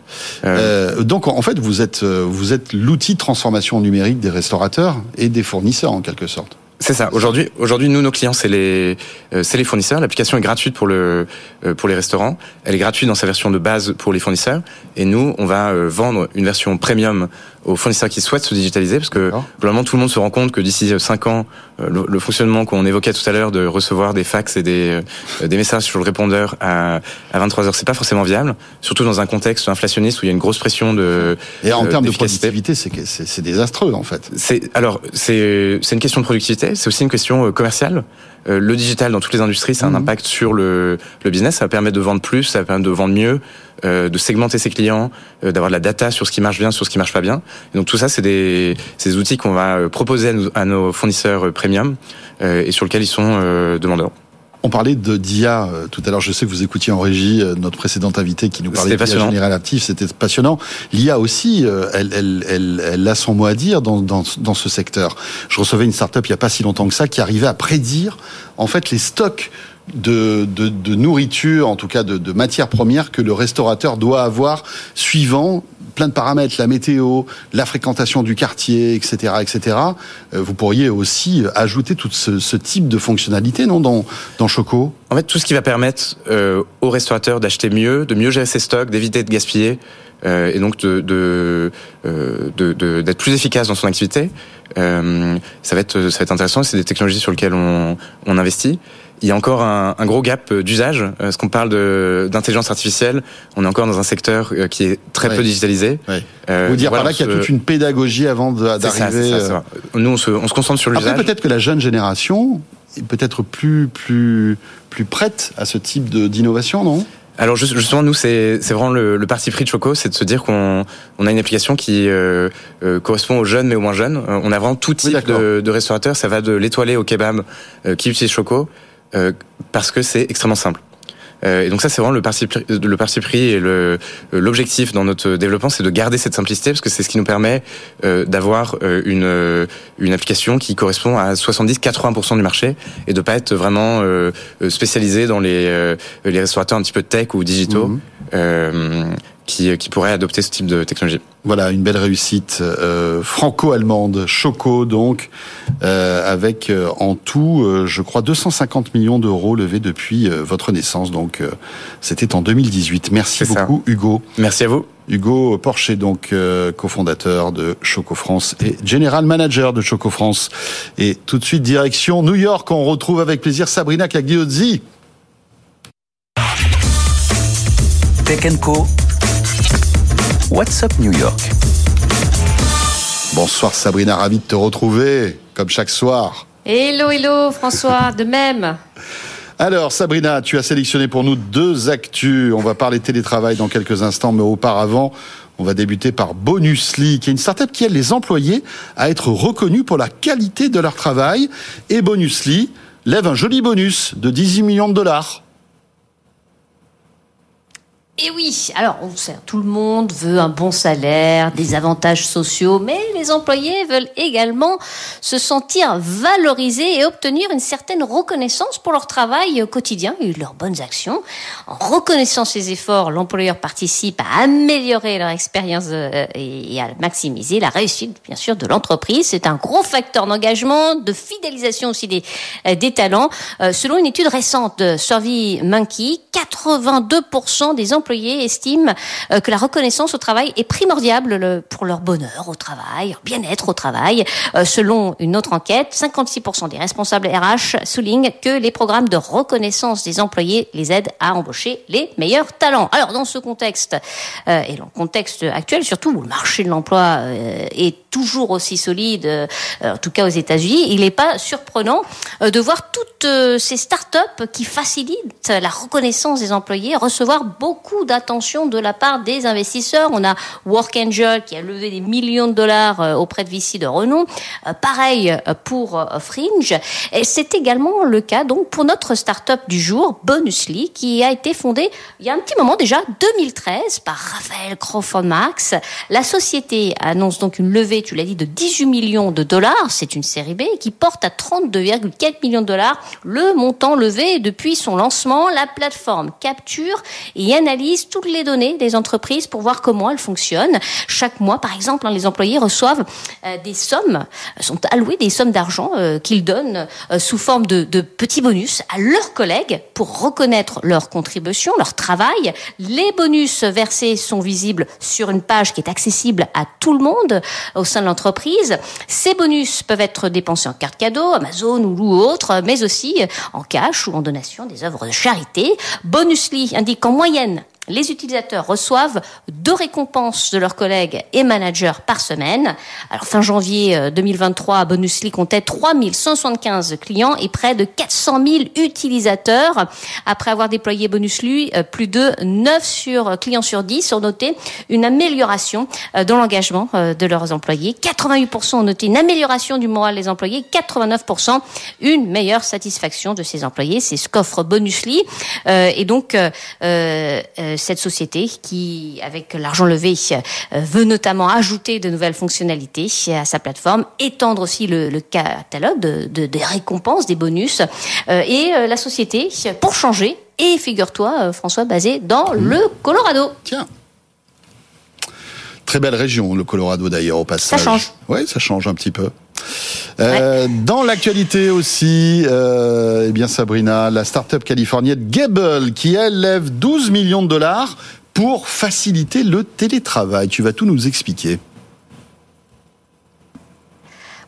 Euh, Euh, donc, en fait, vous êtes, euh, vous êtes l'outil de transformation numérique des restaurateurs et des fournisseurs, en quelque sorte. C'est ça. Aujourd'hui, aujourd'hui, nous, nos clients, c'est les, euh, c'est les fournisseurs. L'application est gratuite pour le, euh, pour les restaurants. Elle est gratuite dans sa version de base pour les fournisseurs. Et nous, on va euh, vendre une version premium aux fournisseurs qui souhaitent se digitaliser, parce que globalement tout le monde se rend compte que d'ici 5 ans, le, le fonctionnement qu'on évoquait tout à l'heure de recevoir des fax et des, des messages sur le répondeur à, à 23 heures, c'est pas forcément viable, surtout dans un contexte inflationniste où il y a une grosse pression de et en termes de productivité, c'est désastreux en fait. C'est alors c'est c'est une question de productivité, c'est aussi une question commerciale. Euh, le digital dans toutes les industries, ça a un mhm. impact sur le, le business. Ça va permettre de vendre plus, ça va permettre de vendre mieux, euh, de segmenter ses clients, euh, d'avoir de la data sur ce qui marche bien, sur ce qui marche pas bien. Et donc tout ça, c'est des, des outils qu'on va proposer à nos, à nos fournisseurs premium et sur lesquels ils sont demandeurs. On parlait de d'IA euh, tout à l'heure. Je sais que vous écoutiez en régie euh, notre précédente invité qui nous parlait d'IA général active. C'était passionnant. L'IA aussi, euh, elle, elle, elle, elle, a son mot à dire dans, dans, dans ce secteur. Je recevais une start-up il n'y a pas si longtemps que ça qui arrivait à prédire en fait les stocks de, de, de, nourriture, en tout cas de, de matières premières que le restaurateur doit avoir suivant plein de paramètres, la météo, la fréquentation du quartier, etc., etc. Euh, vous pourriez aussi ajouter tout ce, ce type de fonctionnalité, non, dans, dans Choco? En fait, tout ce qui va permettre euh, aux restaurateurs d'acheter mieux, de mieux gérer ses stocks, d'éviter de gaspiller, euh, et donc de, de, euh, de, d'être plus efficace dans son activité. Euh, ça va être ça va être intéressant. C'est des technologies sur lesquelles on, on investit il y a encore un, un gros gap euh, d'usage. Est-ce qu'on parle d'intelligence artificielle On est encore dans un secteur euh, qui est très peu digitalisé. Ouais. Euh, Vous dire par là qu'il y a toute une pédagogie avant d'arriver. Euh, Nous, on se, on se concentre sur l'usage. Après, peut-être que la jeune génération est peut-être plus plus plus prête à ce type d'innovation, non? Alors justement, nous, c'est vraiment le, le, parti pris de Choco, c'est de se dire qu'on on a une application qui euh, euh, correspond aux jeunes mais aux moins jeunes. on a vraiment tout type de, de, restaurateurs, ça va de l'étoilé au kebab euh, qui utilise Choco. Euh, parce que c'est extrêmement simple. Euh, et donc ça, c'est vraiment le parti, le parti pris et l'objectif dans notre développement, c'est de garder cette simplicité parce que c'est ce qui nous permet euh, d'avoir euh, une, euh, une application qui correspond à 70-80% du marché et de pas être vraiment euh, spécialisé dans les, les restaurateurs un petit peu tech ou digitaux. Mmh qui, qui pourraient adopter ce type de technologie. Voilà, une belle réussite euh, franco-allemande, Choco donc, euh, avec euh, en tout, euh, je crois, 250 millions d'euros levés depuis euh, votre naissance. Donc, c'était en 2018. Merci beaucoup, ça. Hugo. Merci à vous. Hugo Porcher, donc cofondateur de Choco France et general manager de Choco France. Et tout de suite, direction New York. On retrouve avec plaisir Sabrina Cagliozzi. Tech Co What's Up New York Bonsoir Sabrina, ravi de te retrouver, comme chaque soir. Hello, hello François, de même. Alors Sabrina, tu as sélectionné pour nous deux actus. On va parler télétravail dans quelques instants, mais auparavant, on va débuter par Bonusly, qui est une startup qui aide les employés à être reconnus pour la qualité de leur travail. Et Bonusly lève un joli bonus de 18 millions de dollars. Et oui, alors on sait, tout le monde veut un bon salaire, des avantages sociaux, mais les employés veulent également se sentir valorisés et obtenir une certaine reconnaissance pour leur travail quotidien et leurs bonnes actions. En reconnaissant ces efforts, l'employeur participe à améliorer leur expérience euh, et à maximiser la réussite, bien sûr, de l'entreprise. C'est un gros facteur d'engagement, de fidélisation aussi des, euh, talents. Euh, selon une étude récente de Survey Monkey, 82% des employés employés estiment euh, que la reconnaissance au travail est primordiale pour leur bonheur au travail, leur bien-être au travail. Euh, selon une autre enquête, 56% des responsables RH soulignent que les programmes de reconnaissance des employés les aident à embaucher les meilleurs talents. Alors dans ce contexte euh, et dans le contexte actuel surtout où le marché de l'emploi est toujours aussi solide, en tout cas aux États-Unis, il n'est pas surprenant de voir toutes ces startups qui facilitent la reconnaissance des employés recevoir beaucoup d'attention de la part des investisseurs. On a Work Angel qui a levé des millions de dollars euh, auprès de VC de renom. Euh, pareil euh, pour Fringe. C'est également le cas donc pour notre start-up du jour, Bonusly, qui a été fondée il y a un petit moment déjà, 2013, par Raphaël Crawford Max. La société annonce donc une levée, tu l'as dit, de 18 millions de dollars. C'est une série B qui porte à 32,4 millions de dollars le montant levé depuis son lancement. La plateforme capture et analyse analyse toutes les données des entreprises pour voir comment elles fonctionnent. Chaque mois, par exemple, hein, les employés reçoivent euh, des sommes, sont alloués des sommes d'argent euh, qu'ils donnent euh, sous forme de, de petits bonus à leurs collègues pour reconnaître leur contribution, leur travail. Les bonus versés sont visibles sur une page qui est accessible à tout le monde au sein de l'entreprise. Ces bonus peuvent être dépensés en carte cadeau, Amazon ou autre, mais aussi en cash ou en donation des œuvres de charité. Bonusly indique qu'en moyenne, les utilisateurs reçoivent deux récompenses de leurs collègues et managers par semaine. Alors fin janvier 2023, euh, Bonusly comptait 3175 clients et près de 400 000 utilisateurs. Après avoir déployé Bonusly, euh, plus de 9 sur, clients sur 10 ont noté une amélioration euh, dans l'engagement de leurs employés. 88% ont noté une amélioration du moral des employés, 89% une meilleure satisfaction de ces employés. C'est ce qu'offre Bonusly. et donc, cette société qui, avec l'argent levé, euh, veut notamment ajouter de nouvelles fonctionnalités à sa plateforme, étendre aussi le, catalogue de, des récompenses, des bonus, euh, et euh, la société, pour changer, et figure-toi, François, basé dans mmh. le Colorado. Tiens. Très belle région, le Colorado d'ailleurs, au passage. Ça change. Oui, ça change un petit peu. Euh, dans l'actualité aussi, euh, eh bien Sabrina, la start-up californienne Gable qui elle lève 12 millions de dollars pour faciliter le télétravail. Tu vas tout nous expliquer.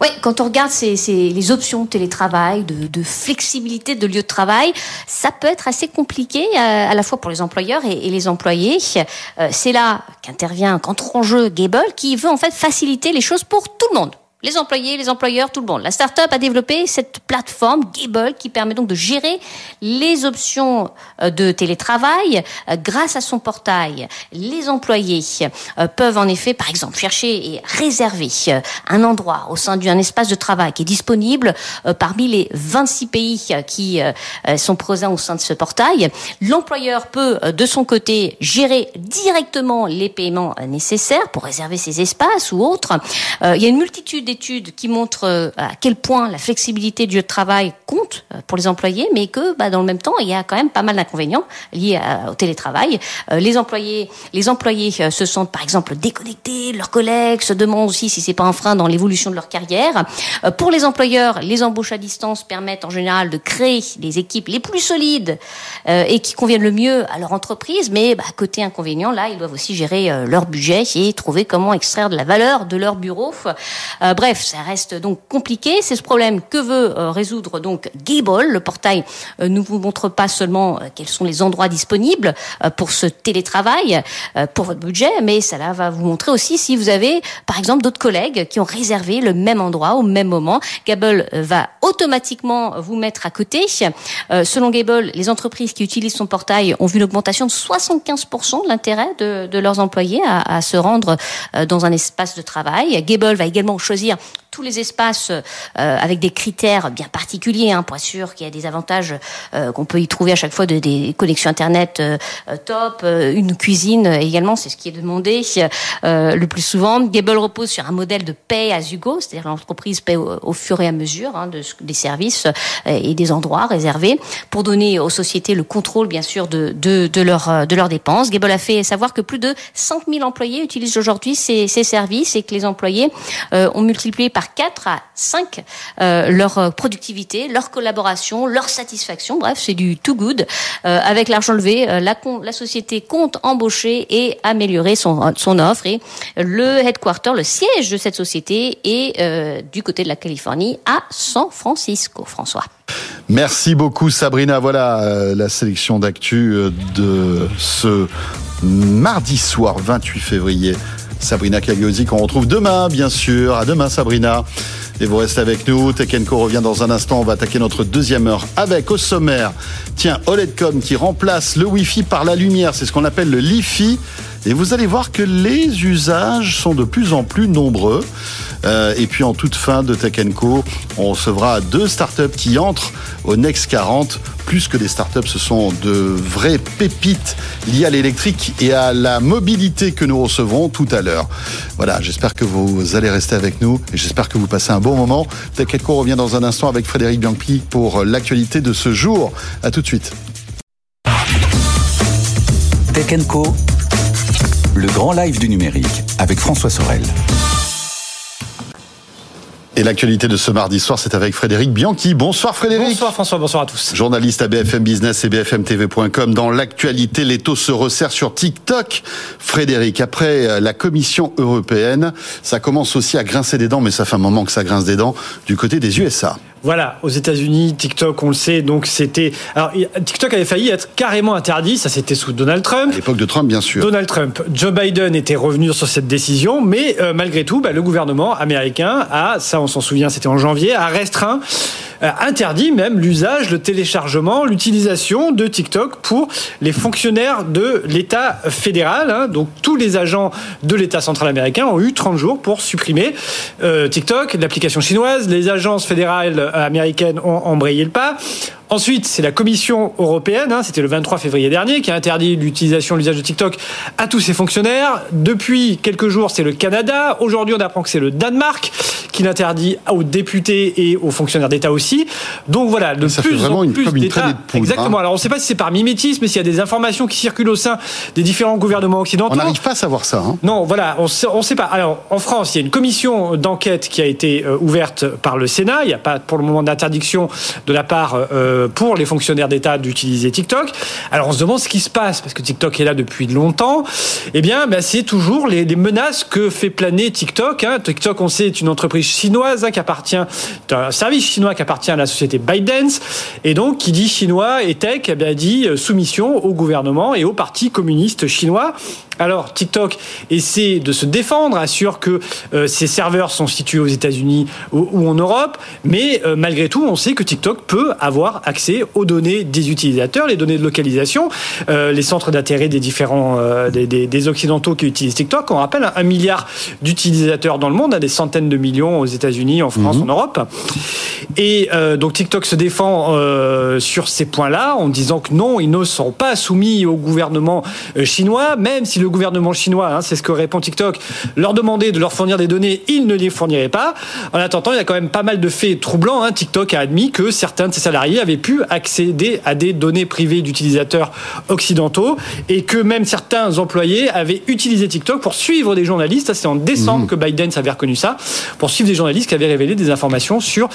Oui, quand on regarde ces, les options de télétravail, de, flexibilité de lieu de travail, ça peut être assez compliqué euh, à, la fois pour les employeurs et, les employés. Euh, c'est là qu'intervient qu'entre en jeu Gable qui veut en fait faciliter les choses pour tout le monde les employés, les employeurs, tout le monde. La start-up a développé cette plateforme Gable qui permet donc de gérer les options euh, de télétravail euh, grâce à son portail. Les employés euh, peuvent en effet, par exemple, chercher et réserver un endroit au sein d'un espace de travail qui est disponible parmi les 26 pays qui sont présents au sein de ce portail. L'employeur peut, de son côté, gérer directement les paiements nécessaires pour réserver ses espaces ou autres. Il y a une multitude études qui montrent euh, à quel point la flexibilité du de travail compte euh, pour les employés, mais que bah, dans le même temps, il y a quand même pas mal d'inconvénients liés au télétravail. Euh, les employés, les employés se sentent par exemple déconnectés, leurs collègues se demandent aussi si c'est pas un frein dans l'évolution de leur carrière. Pour les employeurs, les embauches à distance permettent en général de créer des équipes les plus solides et qui conviennent le mieux à leur entreprise, mais bah, côté inconvénient, là, ils doivent aussi gérer leur budget et trouver comment extraire de la valeur de leur bureau. Bref, ça reste donc compliqué. C'est ce problème que veut euh, résoudre donc Gable. Le portail euh, ne vous montre pas seulement euh, quels sont les endroits disponibles pour ce télétravail, pour votre budget, mais ça va vous montrer aussi si vous avez, par exemple, d'autres collègues qui ont réservé le même endroit au même moment. Gable va automatiquement vous mettre à côté. Selon Gable, les entreprises qui utilisent son portail ont vu une augmentation de 75% de l'intérêt de, de, leurs employés à, à se rendre dans un espace de travail. Gable va également choisir dire tous les espaces euh, avec des critères bien particuliers hein, pour être sûr qu'il y a des avantages euh, qu'on peut y trouver à chaque fois de, des connexions internet euh, top, une cuisine également, c'est ce qui est demandé le plus souvent. Gable repose sur un modèle de pay as you go, c'est-à-dire l'entreprise paie au, fur et à mesure hein, de, des services et des endroits réservés pour donner aux sociétés le contrôle bien sûr de, de, de leurs de leurs dépenses. Gable a fait savoir que plus de 100 000 employés utilisent aujourd'hui ces, ces services et que les employés ont multiplié par 4 à 5 euh, leur euh, productivité, leur collaboration, leur satisfaction. Bref, c'est du too good. Euh, avec l'argent levé, la, la, société compte embaucher et améliorer son, son offre. Et le headquarter, le siège de cette société est du côté de la Californie à San Francisco. François. Merci beaucoup Sabrina. Voilà la sélection d'actu de ce mardi soir 28 février Sabrina Cagliosi qu'on retrouve demain, bien sûr. À demain, Sabrina. Et vous restez avec nous. Tech revient dans un instant. On va attaquer notre deuxième heure avec au sommaire, tiens, OLEDcom qui remplace le Wi-Fi par la lumière. C'est ce qu'on appelle le LiFi. Et vous allez voir que les usages sont de plus en plus nombreux. Euh, et puis en toute fin de Tech Co, on recevra deux startups qui entrent au Next 40. Plus que des startups, ce sont de vraies pépites liées à l'électrique et à la mobilité que nous recevrons tout à l'heure. Voilà, j'espère que vous allez rester avec nous et j'espère que vous passez un bon moment. Tech Co revient dans un instant avec Frédéric Bianchi pour l'actualité de ce jour. À tout de suite. Tech Co, le grand live du numérique avec François Sorel. Et l'actualité de ce mardi soir, c'est avec Frédéric Bianchi. Bonsoir Frédéric. Bonsoir François, bonsoir à tous. Journaliste à BFM Business et BFMTV.com. Dans l'actualité, les taux se resserrent sur TikTok. Frédéric, après euh, la Commission européenne, ça commence aussi à grincer des dents, mais ça fait un moment que ça grince des dents du côté des USA. Voilà, aux États-Unis, TikTok, on le sait, donc c'était. Alors, TikTok avait failli être carrément interdit, ça c'était sous Donald Trump. À l'époque de Trump, bien sûr. Donald Trump. Joe Biden était revenu sur cette décision, mais euh, malgré tout, bah, le gouvernement américain a, ça on s'en souvient, c'était en janvier, a restreint interdit même l'usage, le téléchargement, l'utilisation de TikTok pour les fonctionnaires de l'État fédéral. Hein. Donc tous les agents de l'État central américain ont eu 30 jours pour supprimer euh, TikTok, l'application chinoise. Les agences fédérales américaines ont embrayé le pas. Ensuite, c'est la Commission européenne, hein, c'était le 23 février dernier, qui a interdit l'utilisation, l'usage de TikTok à tous ses fonctionnaires. Depuis quelques jours, c'est le Canada. Aujourd'hui, on apprend que c'est le Danemark qui l'interdit aux députés et aux fonctionnaires d'État aussi. Donc voilà, de ça plus fait vraiment en une, plus d'États. traînée de poudre, Exactement. hein. Alors on ne sait pas si c'est par mimétisme, s'il y a des informations qui circulent au sein des différents gouvernements occidentaux. On n'arrive pas à savoir ça. Hein. Non, voilà, on on sait pas. Alors, en France, il y a une commission d'enquête qui a été euh, ouverte par le Sénat. Il n'y a pas pour le moment d'interdiction de la part euh, pour les fonctionnaires d'État d'utiliser TikTok. Alors, on se demande ce qui se passe parce que TikTok est là depuis longtemps. Eh bien, ben, c'est toujours les, menaces que fait planer TikTok. Hein. TikTok, on sait, est une entreprise chinoise hein, qui appartient, un service chinois qui appartient à la société ByteDance. Et donc, qui dit chinois et tech, eh bien, dit euh, soumission au gouvernement et au parti communiste chinois. Alors, TikTok essaie de se défendre, assure que euh, ses serveurs sont situés aux États-Unis ou, en Europe, mais euh, malgré tout, on sait que TikTok peut avoir accès aux données des utilisateurs, les données de localisation, euh, les centres d'intérêt des différents euh, des, des- des occidentaux qui utilisent TikTok. On rappelle un, milliard d'utilisateurs dans le monde, hein, des centaines de millions aux États-Unis, en France, en Europe. Et euh, donc TikTok se défend sur ces points-là en disant que non, ils ne seront pas soumis au gouvernement chinois, même si le gouvernement chinois, hein, c'est ce que répond TikTok, leur demandait de leur fournir des données, ils ne les fourniraient pas. En attendant, il y a quand même pas mal de faits troublants. hein. TikTok a admis que certains de ses salariés avaient pu accéder à des données privées d'utilisateurs occidentaux et que même certains employés avaient utilisé TikTok pour suivre des journalistes. C'est en décembre que Biden avait reconnu ça, pour suivre des journalistes qui avaient révélé des informations sur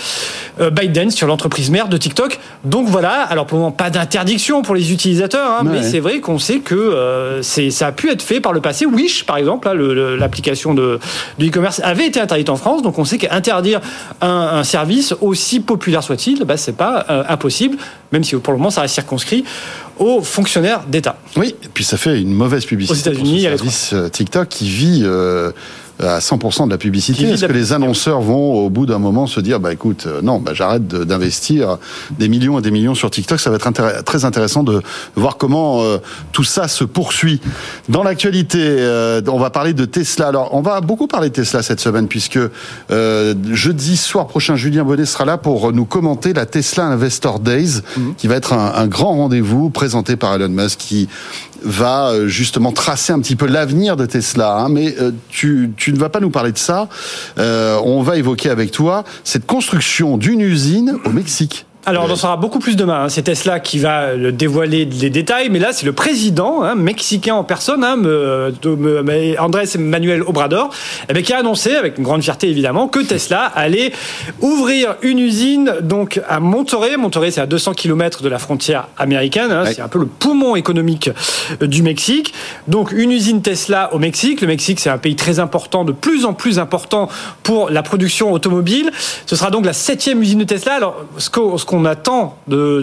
euh, Biden, sur l'entreprise mère de TikTok. Donc voilà, alors pour le moment, pas d'interdiction pour les utilisateurs, hein, mais Ouais. c'est vrai qu'on sait que euh, c'est, ça a pu être fait par le passé. Wish, par exemple, le- l'application de, de e-commerce avait été interdite en France, donc on sait qu'interdire un, un service, aussi populaire soit-il, bah, c'est pas euh, impossible, même si pour le moment ça reste circonscrit aux fonctionnaires d'État. Oui, et puis ça fait une mauvaise publicité Aux États-Unis, pour ce à l'étranger. service euh, TikTok qui vit euh, à 100% de la publicité. Est-ce que les annonceurs vont au bout d'un moment se dire bah écoute euh, non bah j'arrête d'investir des millions et des millions sur TikTok ça va être intér- très intéressant de voir comment euh, tout ça se poursuit. Dans l'actualité euh, on va parler de Tesla. Alors on va beaucoup parler de Tesla cette semaine puisque euh, jeudi soir prochain Julien Bonnet sera là pour nous commenter la Tesla Investor Days qui va être un, un grand rendez-vous présenté par Elon Musk qui va euh, justement tracer un petit peu l'avenir de Tesla. hein. mais euh, tu, tu ne vas pas nous parler de ça. Euh, on va évoquer avec toi cette construction d'une usine au Mexique. Alors, on en saura beaucoup plus demain. hein. C'est Tesla qui va le dévoiler les détails, mais là, c'est le président hein, mexicain en personne, hein, Andrés Manuel Obrador, eh bien, qui a annoncé, avec une grande fierté évidemment, que Tesla allait ouvrir une usine donc à Monterrey. Monterrey, c'est à 200 km de la frontière américaine. hein. C'est un peu le poumon économique euh, du Mexique. Donc, une usine Tesla au Mexique. Le Mexique, c'est un pays très important, de plus en plus important pour la production automobile. Ce sera donc la septième usine de Tesla. Alors, ce qu'on qu'on attend de, de-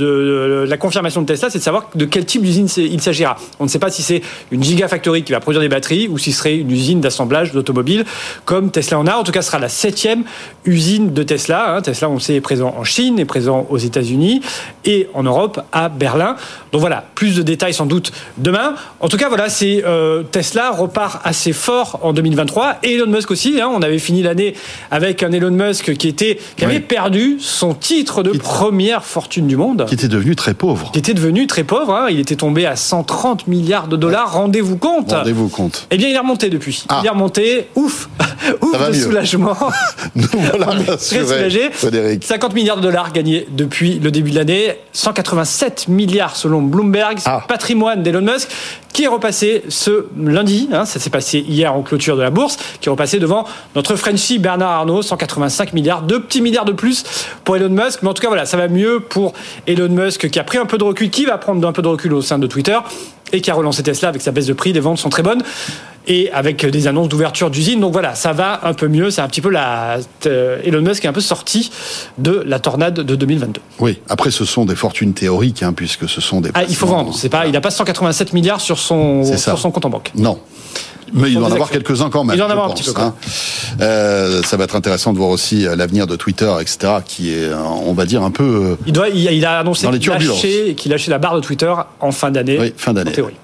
de la confirmation de Tesla, c'est de savoir de quel type d'usine il s'agira. On ne sait pas si c'est une gigafactory qui va produire des batteries ou si ce serait une usine d'assemblage d'automobiles comme Tesla en a. En tout cas, ce sera la septième usine de Tesla. hein. Tesla, on le sait, est présent en Chine, est présent aux États-Unis et en Europe, à Berlin. Donc voilà, plus de détails sans doute demain. En tout cas, voilà, c'est euh, Tesla repart assez fort en 2023 et Elon Musk aussi. hein. On avait fini l'année avec un Elon Musk qui était qui avait Oui. perdu son titre de première fortune du monde. Qui était devenu très pauvre. Qui était devenu très pauvre. hein. Il était tombé à 130 milliards de dollars. Rendez-vous compte. Rendez-vous compte. Eh bien, il est remonté depuis. Ah. Il est remonté. Ouf. Va de mieux. soulagement. Nous voilà Très rassurés, soulagé. Frédéric. 50 milliards de dollars gagnés depuis le début de l'année, 187 milliards selon Bloomberg, C'est Ah. patrimoine d'Elon Musk, qui est repassé ce lundi, hein, ça s'est passé hier en clôture de la bourse, qui est repassé devant notre Frenchie Bernard Arnault, 185 milliards, deux petits milliards de plus pour Elon Musk, mais en tout cas voilà, ça va mieux pour Elon Musk qui a pris un peu de recul, qui va prendre un peu de recul au sein de Twitter et qui a relancé Tesla avec sa baisse de prix, les ventes sont très bonnes et avec des annonces d'ouverture d'usines. Donc voilà, ça va un peu mieux. C'est un petit peu la euh, Elon Musk est un peu sorti de la tornade de 2022. Oui, après ce sont des fortunes théoriques, hein, puisque ce sont des. Ah, il faut vendre. C'est pas, il n'a pas 187 milliards sur son sur son compte en banque. Non. Mais il doit en avoir quelques-uns quand même. Il doit en avoir un pense, petit peu, hein. Euh, ça va être intéressant de voir aussi euh, l'avenir de Twitter, etc., qui est, euh, on va dire, un peu. Il doit, il, a annoncé qu'il lâchait, qu'il lâchait la barre de Twitter en fin d'année. Oui, fin d'année. En théorie.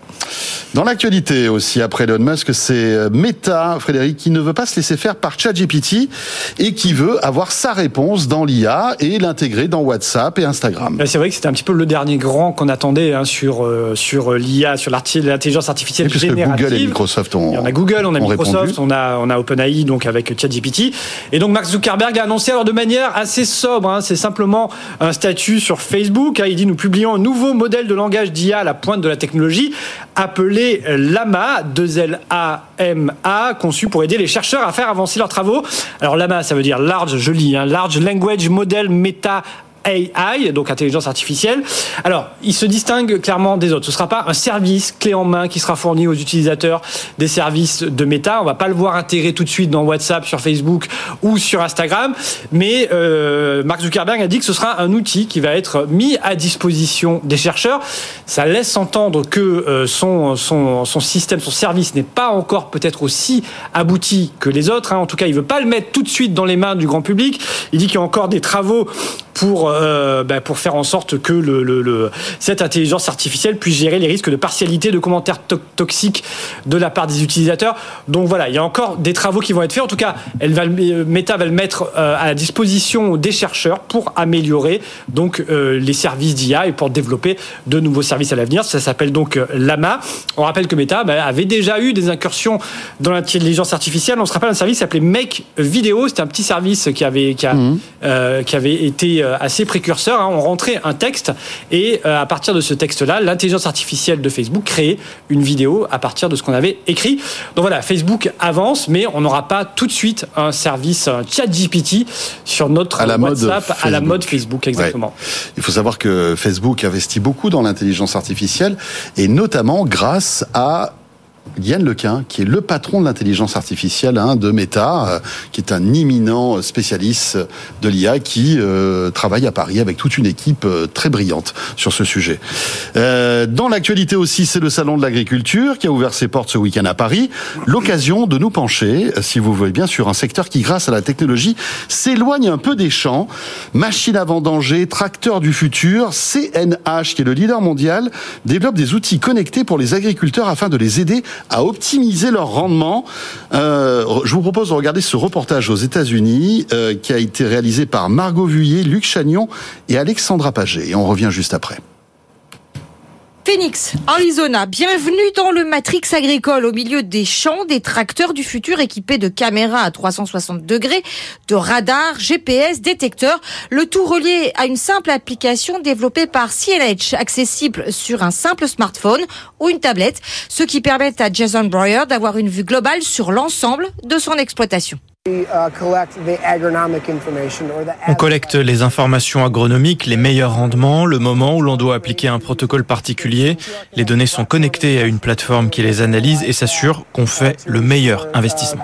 Dans l'actualité aussi, après Elon Musk, c'est euh, Meta, Frédéric, qui ne veut pas se laisser faire par ChatGPT et qui veut avoir sa réponse dans l'IA et l'intégrer dans WhatsApp et Instagram. Euh, C'est vrai que c'était un petit peu le dernier grand qu'on attendait hein, sur euh, sur l'IA, sur l'intelligence artificielle Et puisque générative. Google et Microsoft ont, en a Google, on a Microsoft, répondu. on a, on a OpenAI donc avec ChatGPT. Et donc Mark Zuckerberg a annoncé alors de manière assez sobre, hein, c'est simplement un statut sur Facebook. hein, il dit nous publions un nouveau modèle de langage d'IA à la pointe de la technologie appelé Lama, 2L-A-M-A, conçu pour aider les chercheurs à faire avancer leurs travaux. Alors Lama, ça veut dire large, je lis, hein, Large Language Model Meta AI, donc intelligence artificielle. Alors, il se distingue clairement des autres. Ce ne sera pas un service clé en main qui sera fourni aux utilisateurs des services de Meta. On va pas le voir intégré tout de suite dans WhatsApp, sur Facebook ou sur Instagram. Mais euh, Mark Zuckerberg a dit que ce sera un outil qui va être mis à disposition des chercheurs. Ça laisse entendre que euh, son, système, son service n'est pas encore peut-être aussi abouti que les autres. hein. En tout cas, il veut pas le mettre tout de suite dans les mains du grand public. Il dit qu'il y a encore des travaux pour, euh, bah, pour faire en sorte que le, le- le- cette intelligence artificielle puisse gérer les risques de partialité, de commentaires to- toxiques de la part des utilisateurs. Donc voilà, il y a encore des travaux qui vont être faits. En tout cas, elle va, le- Meta va le mettre euh, à la disposition des chercheurs pour améliorer donc euh, les services d'IA et pour développer de nouveaux services à l'avenir. Ça s'appelle donc euh, Lama. On rappelle que Meta bah, avait déjà eu des incursions dans l'intelligence artificielle. On se rappelle un service qui s'appelait Make Video. C'était un petit service qui avait, qui a, euh, qui avait été euh, assez précurseur. hein. On rentrait un texte et euh, à partir de ce texte-là, l'intelligence artificielle de Facebook créait une vidéo à partir de ce qu'on avait écrit. Donc voilà, Facebook avance, mais on n'aura pas tout de suite un service un chat GPT sur notre À la mode WhatsApp à la mode Facebook, exactement. Ouais. Il faut savoir que Facebook investit beaucoup dans l'intelligence artificielle et notamment grâce à Yann Lequin, qui est le patron de l'intelligence artificielle hein, de Meta, euh, qui est un imminent spécialiste de l'IA qui euh, travaille à Paris avec toute une équipe euh, très brillante sur ce sujet. Euh, dans l'actualité aussi, c'est le salon de l'agriculture qui a ouvert ses portes ce week-end à Paris. L'occasion de nous pencher, euh, si vous voulez bien, sur un secteur qui, grâce à la technologie, s'éloigne un peu des champs. Machines à vendanger, tracteurs du futur, CNH, qui est le leader mondial, développe des outils connectés pour les agriculteurs afin de les aider à optimiser leur rendement. Euh, je vous propose de regarder ce reportage aux États-Unis euh, qui a été réalisé par Margot Vuillet, Luc Chagnon et Alexandra Paget. Et on revient juste après. Phoenix, Arizona, bienvenue dans le Matrix agricole au milieu des champs, des tracteurs du futur équipés de caméras à 360 degrés, de radars, GPS, détecteurs, le tout relié à une simple application développée par CNH, accessible sur un simple smartphone ou une tablette, ce qui permet à Jason Breuer d'avoir une vue globale sur l'ensemble de son exploitation. On collecte les informations agronomiques, les meilleurs rendements, le moment où l'on doit appliquer un protocole particulier. Les données sont connectées à une plateforme qui les analyse et s'assure qu'on fait le meilleur investissement.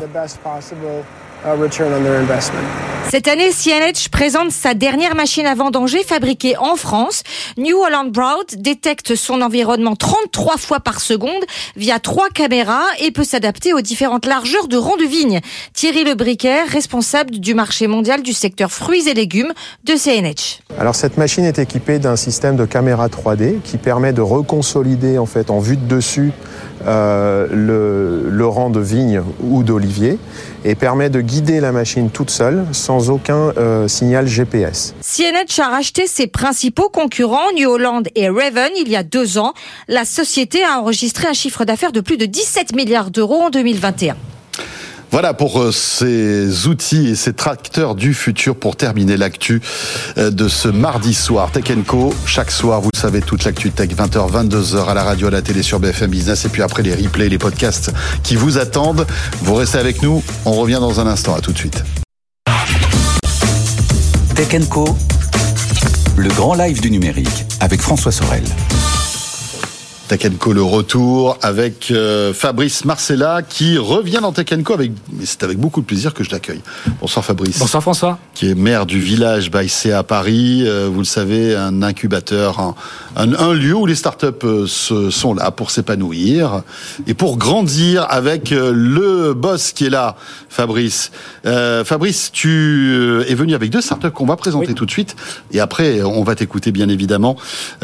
Cette année, CNH présente sa dernière machine à vendanger fabriquée en France. New Holland Broad détecte son environnement 33 fois par seconde via trois caméras et peut s'adapter aux différentes largeurs de rangs de vigne. Thierry Lebriquet, responsable du marché mondial du secteur fruits et légumes de CNH. Alors cette machine est équipée d'un système de caméra 3D qui permet de reconsolider en fait en vue de dessus euh, le, le rang de vigne ou d'olivier et permet de guider la machine toute seule sans aucun euh, signal GPS. CNH a racheté ses principaux concurrents, New Holland et Raven, il y a deux ans. La société a enregistré un chiffre d'affaires de plus de 17 milliards d'euros en 2021. Voilà pour euh, ces outils et ces tracteurs du futur pour terminer l'actu euh, de ce mardi soir. Tech Co, chaque soir, vous savez, toute l'actu tech, 20h, 22h à la radio, à la télé sur BFM Business et puis après les replays, les podcasts qui vous attendent. Vous restez avec nous, on revient dans un instant. À tout de suite. Tech Co, le grand live du numérique avec François Sorel. Tekenco le retour avec euh, Fabrice Marcella qui revient dans Tekenco avec c'est avec beaucoup de plaisir que je l'accueille. Bonsoir Fabrice. Bonsoir François. Qui est maire du village Baïsé à Paris, euh, vous le savez, un incubateur, un, un, lieu où les startups euh, se, sont là pour s'épanouir et pour grandir avec le boss qui est là, Fabrice. Fabrice, tu es venu avec deux startups qu'on va présenter tout de suite et après on va t'écouter bien évidemment.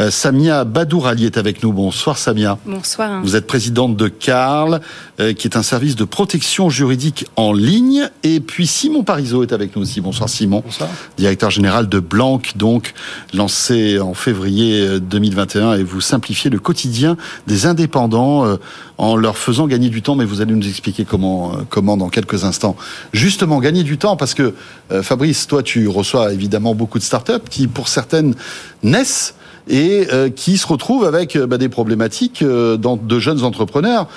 Samia Badourali est avec nous. Bonsoir. Samia. Bonsoir. Vous êtes présidente de CARL, euh, qui est un service de protection juridique en ligne. Et puis Simon Parizeau est avec nous aussi. Bonsoir Simon. Bonsoir. Directeur général de Blanc, donc lancé en février 2021 euh, et vous simplifiez le quotidien des indépendants euh, en leur faisant gagner du temps. Mais vous allez nous expliquer comment, comment dans quelques instants. Justement, gagner du temps parce que Fabrice, toi, tu reçois évidemment beaucoup de startups qui, pour certaines, naissent et euh, qui se retrouvent avec euh, bah, des problématiques euh, dans, de jeunes entrepreneurs.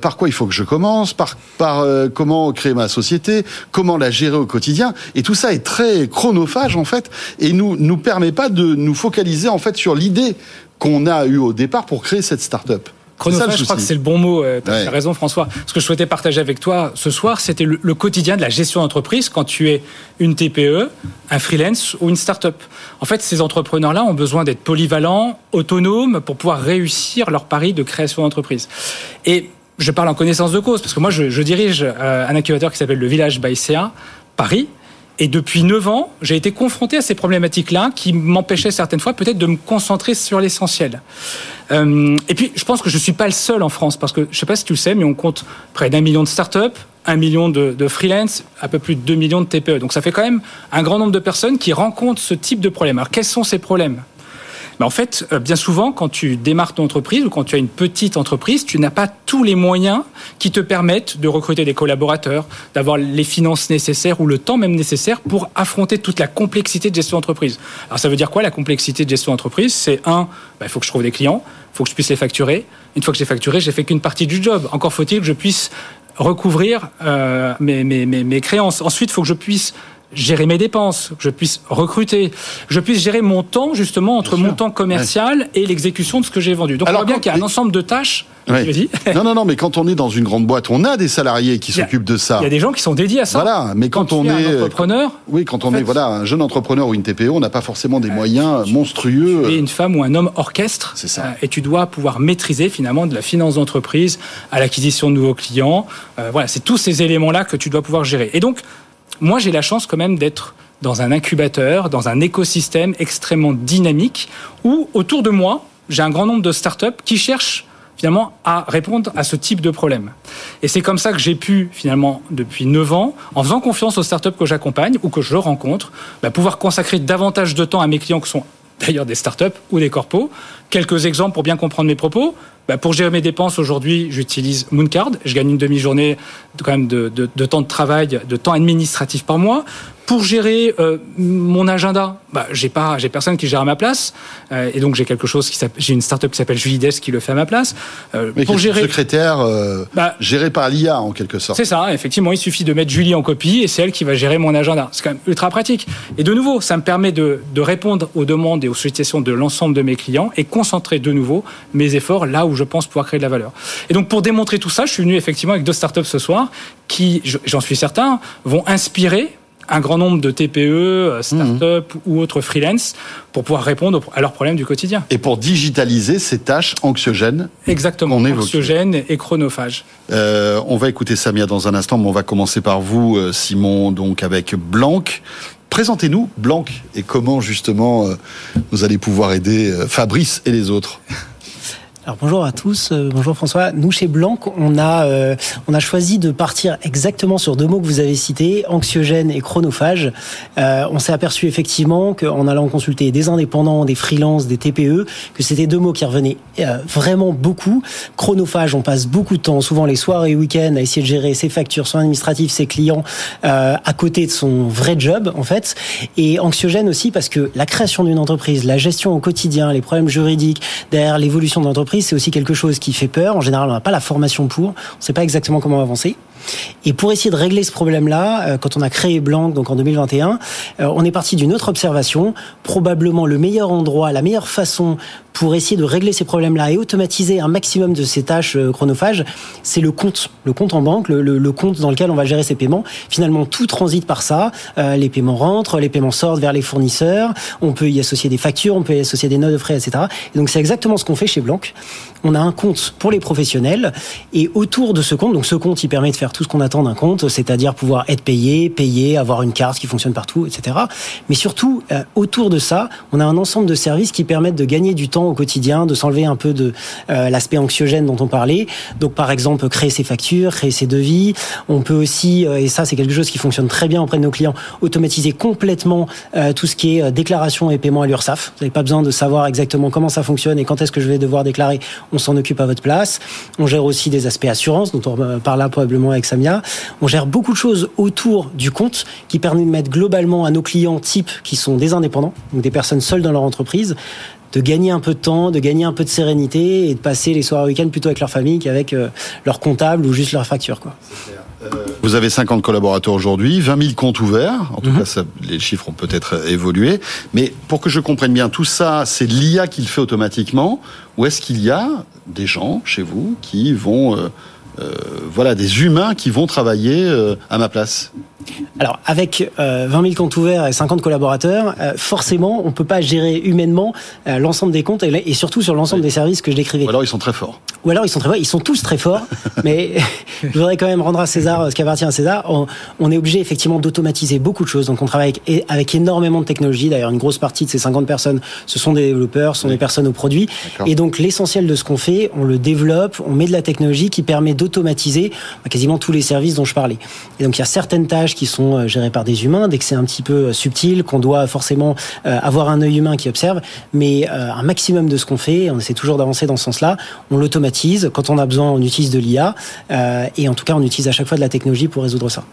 par quoi il faut que je commence? Par, par comment créer ma société? Comment la gérer au quotidien? Et tout ça est très chronophage en fait et nous nous permet pas de nous focaliser en fait sur l'idée qu'on a eue au départ pour créer cette start-up. Chronophage, je crois que c'est le bon mot. Euh, tu as raison, François. Ce que je souhaitais partager avec toi ce soir, c'était le, quotidien de la gestion d'entreprise quand tu es une TPE, un freelance ou une start-up. En fait, ces entrepreneurs-là ont besoin d'être polyvalents, autonomes, pour pouvoir réussir leur pari de création d'entreprise. Et je parle en connaissance de cause, parce que moi, je, dirige euh, un incubateur qui s'appelle le Village by CA, Paris, et depuis 9 ans, j'ai été confronté à ces problématiques-là qui m'empêchaient certaines fois peut-être de me concentrer sur l'essentiel. Euh, et puis, je pense que je ne suis pas le seul en France, parce que je ne sais pas si tu le sais, mais on compte près d'un million de startups, un million de, de freelance, un peu plus de 2 millions de TPE. Donc ça fait quand même un grand nombre de personnes qui rencontrent ce type de problème. Alors quels sont ces problèmes? Mais en fait, euh, bien souvent, quand tu démarres ton entreprise ou quand tu as une petite entreprise, tu n'as pas tous les moyens qui te permettent de recruter des collaborateurs, d'avoir les finances nécessaires ou le temps même nécessaire pour affronter toute la complexité de gestion d'entreprise. Alors ça veut dire quoi la complexité de gestion d'entreprise? C'est un, bah, il faut que je trouve des clients, il faut que je puisse les facturer. Une fois que j'ai facturé, j'ai fait qu'une partie du job. Encore faut-il que je puisse recouvrir euh, mes, mes, mes, mes créances. Ensuite, il faut que je puisse gérer mes dépenses, que je puisse recruter, que je puisse gérer mon temps justement entre mon temps commercial et l'exécution de ce que j'ai vendu. Donc Alors, on voit bien qu'il y a un ensemble de tâches. non, non, non, mais quand on est dans une grande boîte, on a des salariés qui s'occupent de ça. Il y a des gens qui sont dédiés à ça. Voilà, mais quand, on est un entrepreneur, oui, quand on est voilà un jeune entrepreneur ou une TPE, on n'a pas forcément des moyens monstrueux. Tu es une femme ou un homme orchestre, c'est ça. Euh, et tu dois pouvoir maîtriser finalement de la finance d'entreprise à l'acquisition de nouveaux clients. Euh, voilà, c'est tous ces éléments là que tu dois pouvoir gérer. Et donc moi, j'ai la chance quand même d'être dans un incubateur, dans un écosystème extrêmement dynamique où, autour de moi, j'ai un grand nombre de startups qui cherchent finalement à répondre à ce type de problème. Et c'est comme ça que j'ai pu finalement depuis 9 ans, en faisant confiance aux startups que j'accompagne ou que je rencontre, bah, pouvoir consacrer davantage de temps à mes clients qui sont d'ailleurs des startups ou des corpos. Quelques exemples pour bien comprendre mes propos. Bah, pour gérer mes dépenses aujourd'hui, j'utilise Mooncard. Je gagne une demi-journée quand même de, de, de, temps de travail, de temps administratif par mois. Pour gérer euh, mon agenda, bah, j'ai pas, j'ai personne qui gère à ma place, euh, et donc j'ai quelque chose qui j'ai une startup qui s'appelle Julides qui le fait à ma place. Euh, Mais pour gérer secrétaire bah, géré par l'IA en quelque sorte. C'est ça, effectivement, il suffit de mettre Julie en copie et c'est elle qui va gérer mon agenda. C'est quand même ultra pratique. Et de nouveau, ça me permet de, de répondre aux demandes et aux sollicitations de l'ensemble de mes clients et concentrer de nouveau mes efforts là où je pense pouvoir créer de la valeur. Et donc pour démontrer tout ça, je suis venu effectivement avec deux startups ce soir qui, j'en suis certain, vont inspirer un grand nombre de TPE, euh, start-up mmh. ou autres freelance pour pouvoir répondre à leurs problèmes du quotidien. Et pour digitaliser ces tâches anxiogènes. Exactement, anxiogènes et chronophages. Euh, on va écouter Samia dans un instant, mais on va commencer par vous, euh, Simon, donc avec Blanc. Présentez-nous Blanc et comment justement vous allez pouvoir aider Fabrice et les autres. Alors bonjour à tous, euh, bonjour François. Nous chez Blanc, on a euh, on a choisi de partir exactement sur deux mots que vous avez cités, anxiogène et chronophage. Euh, on s'est aperçu effectivement qu'en allant consulter des indépendants, des freelances, des TPE, que c'était deux mots qui revenaient euh, vraiment beaucoup. Chronophage, on passe beaucoup de temps, souvent les soirs et week-ends, à essayer de gérer ses factures, son administratif, ses clients, euh, à côté de son vrai job en fait. Et anxiogène aussi parce que la création d'une entreprise, la gestion au quotidien, les problèmes juridiques derrière l'évolution de l'entreprise c'est aussi quelque chose qui fait peur. En général, on n'a pas la formation pour. On ne sait pas exactement comment avancer. Et pour essayer de régler ce problème-là, euh, quand on a créé Blanc, donc en 2021, euh, on est parti d'une autre observation. Probablement le meilleur endroit, la meilleure façon pour essayer de régler ces problèmes-là et automatiser un maximum de ces tâches euh, chronophages, c'est le compte, le compte en banque, le, le, le, compte dans lequel on va gérer ses paiements. Finalement, tout transite par ça. Euh, les paiements rentrent, les paiements sortent vers les fournisseurs. On peut y associer des factures, on peut y associer des notes de frais, etc. Et donc c'est exactement ce qu'on fait chez Blanc. On a un compte pour les professionnels et autour de ce compte, donc ce compte, il permet de faire tout ce qu'on attend d'un compte, c'est-à-dire pouvoir être payé, payer, avoir une carte qui fonctionne partout, etc. Mais surtout, euh, autour de ça, on a un ensemble de services qui permettent de gagner du temps au quotidien, de s'enlever un peu de euh, l'aspect anxiogène dont on parlait. Donc par exemple, créer ses factures, créer ses devis. On peut aussi, euh, et ça c'est quelque chose qui fonctionne très bien auprès de nos clients, automatiser complètement tout ce qui est déclaration et paiement à l'URSSAF. Vous n'avez pas besoin de savoir exactement comment ça fonctionne et quand est-ce que je vais devoir déclarer. On s'en occupe à votre place. On gère aussi des aspects assurance, dont on parlera probablement avec Samia. On gère beaucoup de choses autour du compte qui permettent globalement à nos clients types qui sont des indépendants, donc des personnes seules dans leur entreprise, de gagner un peu de temps, de gagner un peu de sérénité et de passer les soirs week-end plutôt avec leur famille qu'avec euh, leur comptable ou juste leur facture. Quoi. Vous avez 50 collaborateurs aujourd'hui, 20 000 comptes ouverts. En tout mmh. cas, ça, les chiffres ont peut-être évolué. Mais pour que je comprenne bien, tout ça, c'est l'IA qui le fait automatiquement Ou est-ce qu'il y a des gens chez vous qui vont... Euh, euh, voilà, des humains qui vont travailler euh, à ma place? Alors, avec euh, 20 000 comptes ouverts et 50 collaborateurs, euh, forcément, on peut pas gérer humainement euh, l'ensemble des comptes et, et surtout sur l'ensemble oui. des services que je décrivais. Ou alors ils sont très forts. Ou alors ils sont très forts. Ils sont tous très forts, mais je voudrais quand même rendre à César ce qui appartient à César. On, on est obligé effectivement d'automatiser beaucoup de choses. Donc, on travaille avec, avec énormément de technologies. D'ailleurs, une grosse partie de ces 50 personnes, ce sont des développeurs, ce sont oui. des personnes au produit. Et donc, l'essentiel de ce qu'on fait, on le développe, on met de la technologie qui permet d'automatiser quasiment tous les services dont je parlais. Et donc, il y a certaines tâches qui sont euh, gérées par des humains, dès que c'est un petit peu euh, subtil, qu'on doit forcément euh, avoir un œil humain qui observe, mais un maximum de ce qu'on fait, on essaie toujours d'avancer dans ce sens-là, on l'automatise. Quand on a besoin, on utilise de l'IA, et en tout cas, on utilise à chaque fois de la technologie pour résoudre ça.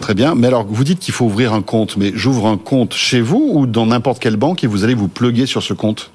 Très bien. Mais alors, vous dites qu'il faut ouvrir un compte, mais j'ouvre un compte chez vous ou dans n'importe quelle banque et vous allez vous pluguer sur ce compte?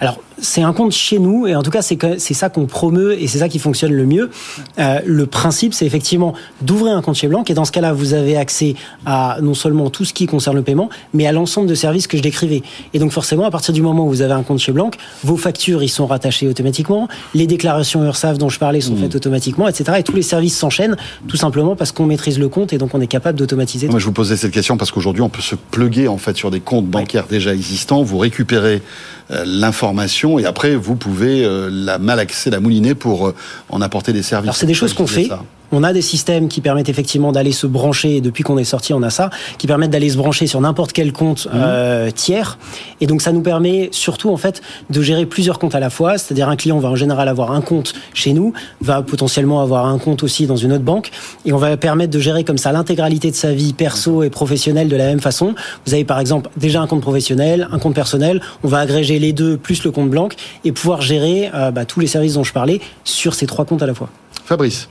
Alors, c'est un compte chez nous, et en tout cas, c'est ça qu'on promeut, et c'est ça qui fonctionne le mieux. Euh, le principe, c'est effectivement d'ouvrir un compte chez Blanc, et dans ce cas-là, vous avez accès à non seulement tout ce qui concerne le paiement, mais à l'ensemble de services que je décrivais. Et donc, forcément, à partir du moment où vous avez un compte chez Blanc, vos factures, ils sont rattachés automatiquement, les déclarations URSAF dont je parlais sont mmh. faites automatiquement, etc. Et tous les services s'enchaînent, tout simplement parce qu'on maîtrise le compte, et donc on est capable d'automatiser. Moi, je vous posais cette question parce qu'aujourd'hui, on peut se pluguer, en fait, sur des comptes bancaires déjà existants, vous récupérez euh, l'information et après vous pouvez euh, la malaxer, la mouliner pour euh, en apporter des services. Alors c'est des choses qu'on fait. Ça. On a des systèmes qui permettent effectivement d'aller se brancher, et depuis qu'on est sorti, on a ça, qui permettent d'aller se brancher sur n'importe quel compte mmh. euh, tiers. Et donc ça nous permet surtout en fait de gérer plusieurs comptes à la fois. C'est-à-dire un client va en général avoir un compte chez nous, va potentiellement avoir un compte aussi dans une autre banque, et on va permettre de gérer comme ça l'intégralité de sa vie perso et professionnelle de la même façon. Vous avez par exemple déjà un compte professionnel, un compte personnel. On va agréger les deux plus le compte blanc et pouvoir gérer euh, bah, tous les services dont je parlais sur ces trois comptes à la fois. Fabrice.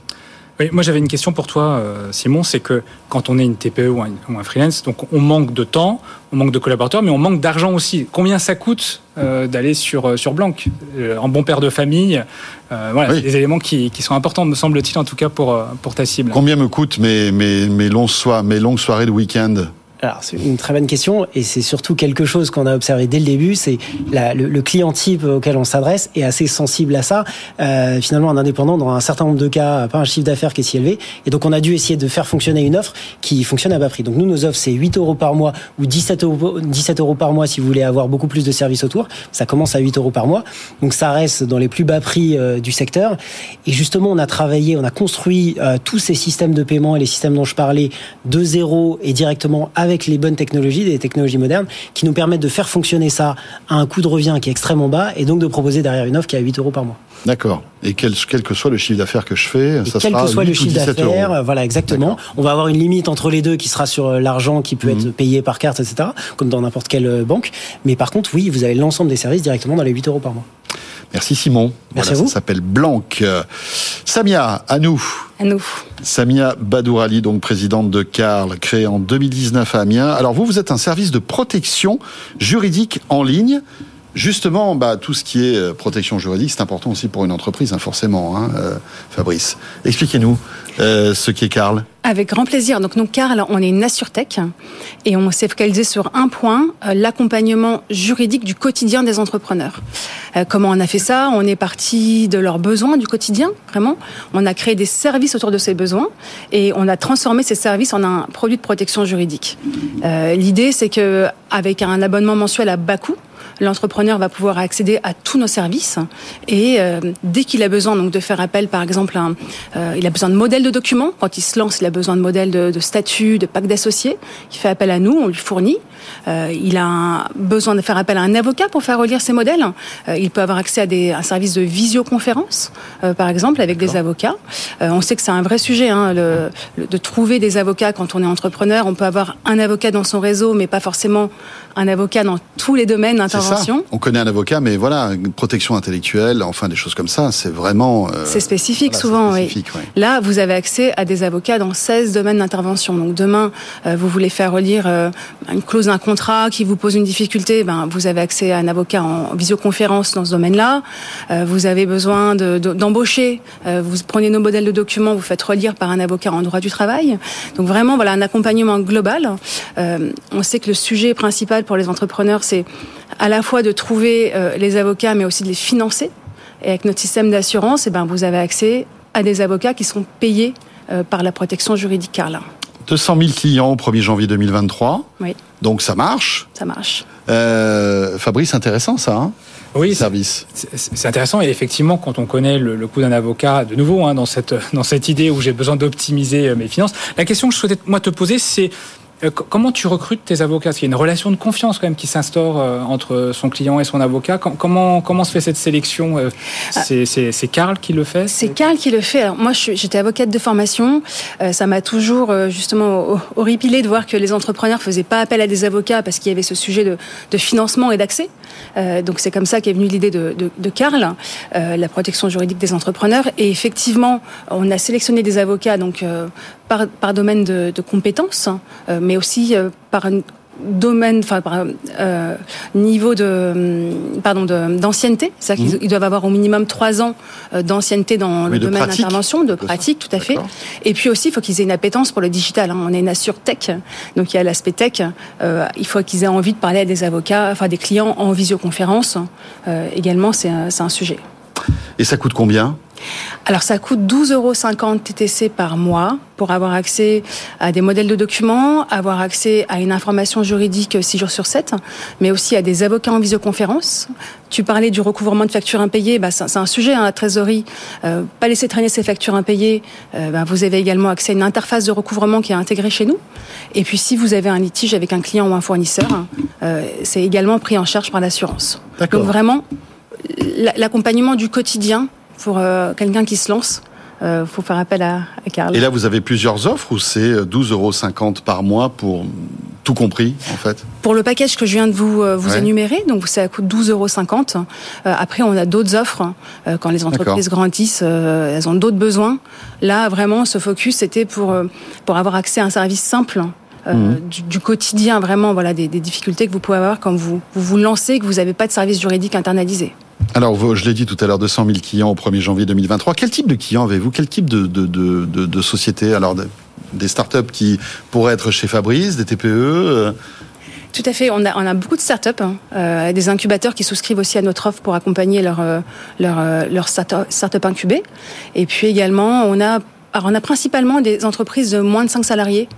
Oui, moi j'avais une question pour toi, euh, Simon, c'est que quand on est une TPE ou un, ou un, freelance, donc on manque de temps, on manque de collaborateurs, mais on manque d'argent aussi. Combien ça coûte euh, d'aller sur sur Blanc euh, En bon père de famille, euh, voilà, oui. des éléments qui, qui, sont importants, me semble-t-il, en tout cas pour pour ta cible. Combien me coûtent mes mes mes longues soirées, mes longues soirées de week-end? Alors c'est une très bonne question et c'est surtout quelque chose qu'on a observé dès le début, c'est le, le, client type auquel on s'adresse est assez sensible à ça. Euh, finalement, un indépendant dans un certain nombre de cas pas un chiffre d'affaires qui est si élevé et donc on a dû essayer de faire fonctionner une offre qui fonctionne à bas prix. Donc nous nos offres c'est 8 euros par mois ou 17 euros, 17 euros par mois si vous voulez avoir beaucoup plus de services autour. Ça commence à 8 euros par mois, donc ça reste dans les plus bas prix euh, du secteur. Et justement on a travaillé, on a construit euh, tous ces systèmes de paiement et les systèmes dont je parlais de zéro et directement avec avec les bonnes technologies, des technologies modernes, qui nous permettent de faire fonctionner ça à un coût de revient qui est extrêmement bas et donc de proposer derrière une offre qui est à 8 euros par mois. D'accord. Et quel, quel, que soit le chiffre d'affaires que je fais, ça quel sera que soit le 8 ou chiffre 17 d'affaires, euros. voilà exactement. On va avoir une limite entre les deux qui sera sur euh, l'argent qui peut Mhm. être payé par carte, etc. Comme dans n'importe quelle euh, banque. Mais par contre, oui, vous avez l'ensemble des services directement dans les 8 euros par mois. Merci Simon. Merci voilà, à vous. Ça s'appelle Blanc. Euh, Samia, à nous. À nous. Samia Badourali, donc présidente de Carl, créée en 2019 à Amiens. Alors vous, vous êtes un service de protection juridique en ligne. Justement, bah, tout ce qui est euh, protection juridique, c'est important aussi pour une entreprise, hein, forcément, hein, euh, Fabrice. Expliquez-nous euh, ce qu'est Carl. Avec grand plaisir. Donc nous, Carl, on est une AssureTech et on s'est focalisé sur un point, l'accompagnement juridique du quotidien des entrepreneurs. Comment on a fait ça? On est parti de leurs besoins du quotidien, vraiment. On a créé des services autour de ces besoins et on a transformé ces services en un produit de protection juridique. L'idée, c'est que avec un abonnement mensuel à bas coût, l'entrepreneur va pouvoir accéder à tous nos services. Et euh, dès qu'il a besoin donc de faire appel par exemple à un, euh, il a besoin de modèles de documents. Quand il se lance il a besoin de modèles de, de statut de pacte d'associés. Il fait appel à nous on lui fournit. Euh, il a un, besoin de faire appel à un avocat pour faire relire ses modèles. Euh, il peut avoir accès à des un service de visioconférence euh, par exemple avec des avocats. Euh, on sait que c'est un vrai sujet hein, le, le- de trouver des avocats quand on est entrepreneur. On peut avoir un avocat dans son réseau mais pas forcément un avocat dans tous les domaines d'intervention On connaît un avocat, mais voilà, une protection intellectuelle, enfin des choses comme ça, c'est vraiment. euh, C'est spécifique voilà, souvent, oui. Là, vous avez accès à des avocats dans 16 domaines d'intervention. Donc demain, euh, vous voulez faire relire euh, une clause d'un contrat qui vous pose une difficulté, ben, vous avez accès à un avocat en visioconférence dans ce domaine-là. Euh, vous avez besoin de- de- d'embaucher, euh, vous prenez nos modèles de documents, vous faites relire par un avocat en droit du travail. Donc vraiment, voilà, un accompagnement global. Euh, on sait que le sujet principal pour les entrepreneurs, c'est à la fois de trouver euh, les avocats, mais aussi de les financer. Et avec notre système d'assurance, eh ben, vous avez accès à des avocats qui sont payés euh, par la protection juridique Carlin. 200 000 clients au 1er janvier 2023. Oui, Donc ça marche. ça marche. Euh, Fabrice, intéressant ça, hein? Oui, service. C'est intéressant et effectivement, quand on connaît le, le coût d'un avocat, de nouveau, hein, dans, cette, dans cette idée où j'ai besoin d'optimiser euh, mes finances, la question que je souhaitais moi te poser, c'est comment tu recrutes tes avocats? Parce qu'il y a une relation de confiance quand même qui s'instaure euh, entre son client et son avocat. Com- comment, comment se fait cette sélection Euh, C'est c'est- Karl qui le fait? Ah. C'est Carl qui le fait. Alors moi, j'étais avocate de formation. Euh, ça m'a toujours euh, justement ho- horripilé de voir que les entrepreneurs faisaient pas appel à des avocats parce qu'il y avait ce sujet de, de financement et d'accès. Euh, donc c'est comme ça qu'est venue l'idée de, de, de Carl, euh, la protection juridique des entrepreneurs. Et effectivement, on a sélectionné des avocats donc euh, par, par domaine de, de compétences, hein, euh, mais aussi euh, par un domaine, enfin par euh, niveau de hum, pardon de- d'ancienneté, c'est-à-dire qu'ils ils doivent avoir au minimum trois ans euh, d'ancienneté dans le domaine d'intervention, de pratique, tout à fait. Et puis aussi, il faut qu'ils aient une appétence pour le digital. hein. On est une assure tech, donc il y a l'aspect tech. Euh, il faut qu'ils aient envie de parler à des avocats, enfin des clients en visioconférence. Euh, également, c'est un, c'est un sujet. Et ça coûte combien? Alors ça coûte 12,50 euros TTC par mois pour avoir accès à des modèles de documents, avoir accès à une information juridique 6 jours sur 7, mais aussi à des avocats en visioconférence. Tu parlais du recouvrement de factures impayées, bah, c'est un sujet, hein, la trésorerie. Euh, pas laisser traîner ces factures impayées. Euh, bah, vous avez également accès à une interface de recouvrement qui est intégrée chez nous. Et puis si vous avez un litige avec un client ou un fournisseur, euh, c'est également pris en charge par l'assurance. Donc vraiment, la- l'accompagnement du quotidien pour euh, quelqu'un qui se lance, il faut faire appel à, à Carl. Et là, vous avez plusieurs offres ou c'est 12,50 euros par mois pour tout compris, en fait? Pour le package que je viens de vous, euh, vous Ouais. énumérer, donc ça coûte 12,50 euros. Euh, après, on a d'autres offres. euh, quand les entreprises grandissent, euh, elles ont d'autres besoins. Là, vraiment, ce focus, c'était pour, euh, pour avoir accès à un service simple. euh, Mhm. du, du quotidien, vraiment, voilà, des, des difficultés que vous pouvez avoir quand vous vous, vous lancez, et que vous n'avez pas de service juridique internalisé. Alors, je l'ai dit tout à l'heure, 200 000 clients au 1er janvier 2023. Quel type de clients avez-vous? Quel type de, société? Alors, de- des startups qui pourraient être chez Fabrice, des TPE euh, Tout à fait. On a, beaucoup de startups, hein, euh, des incubateurs qui souscrivent aussi à notre offre pour accompagner leur, euh, leur, leur start- start-up incubé. Et puis également, on a, principalement des entreprises de moins de 5 salariés,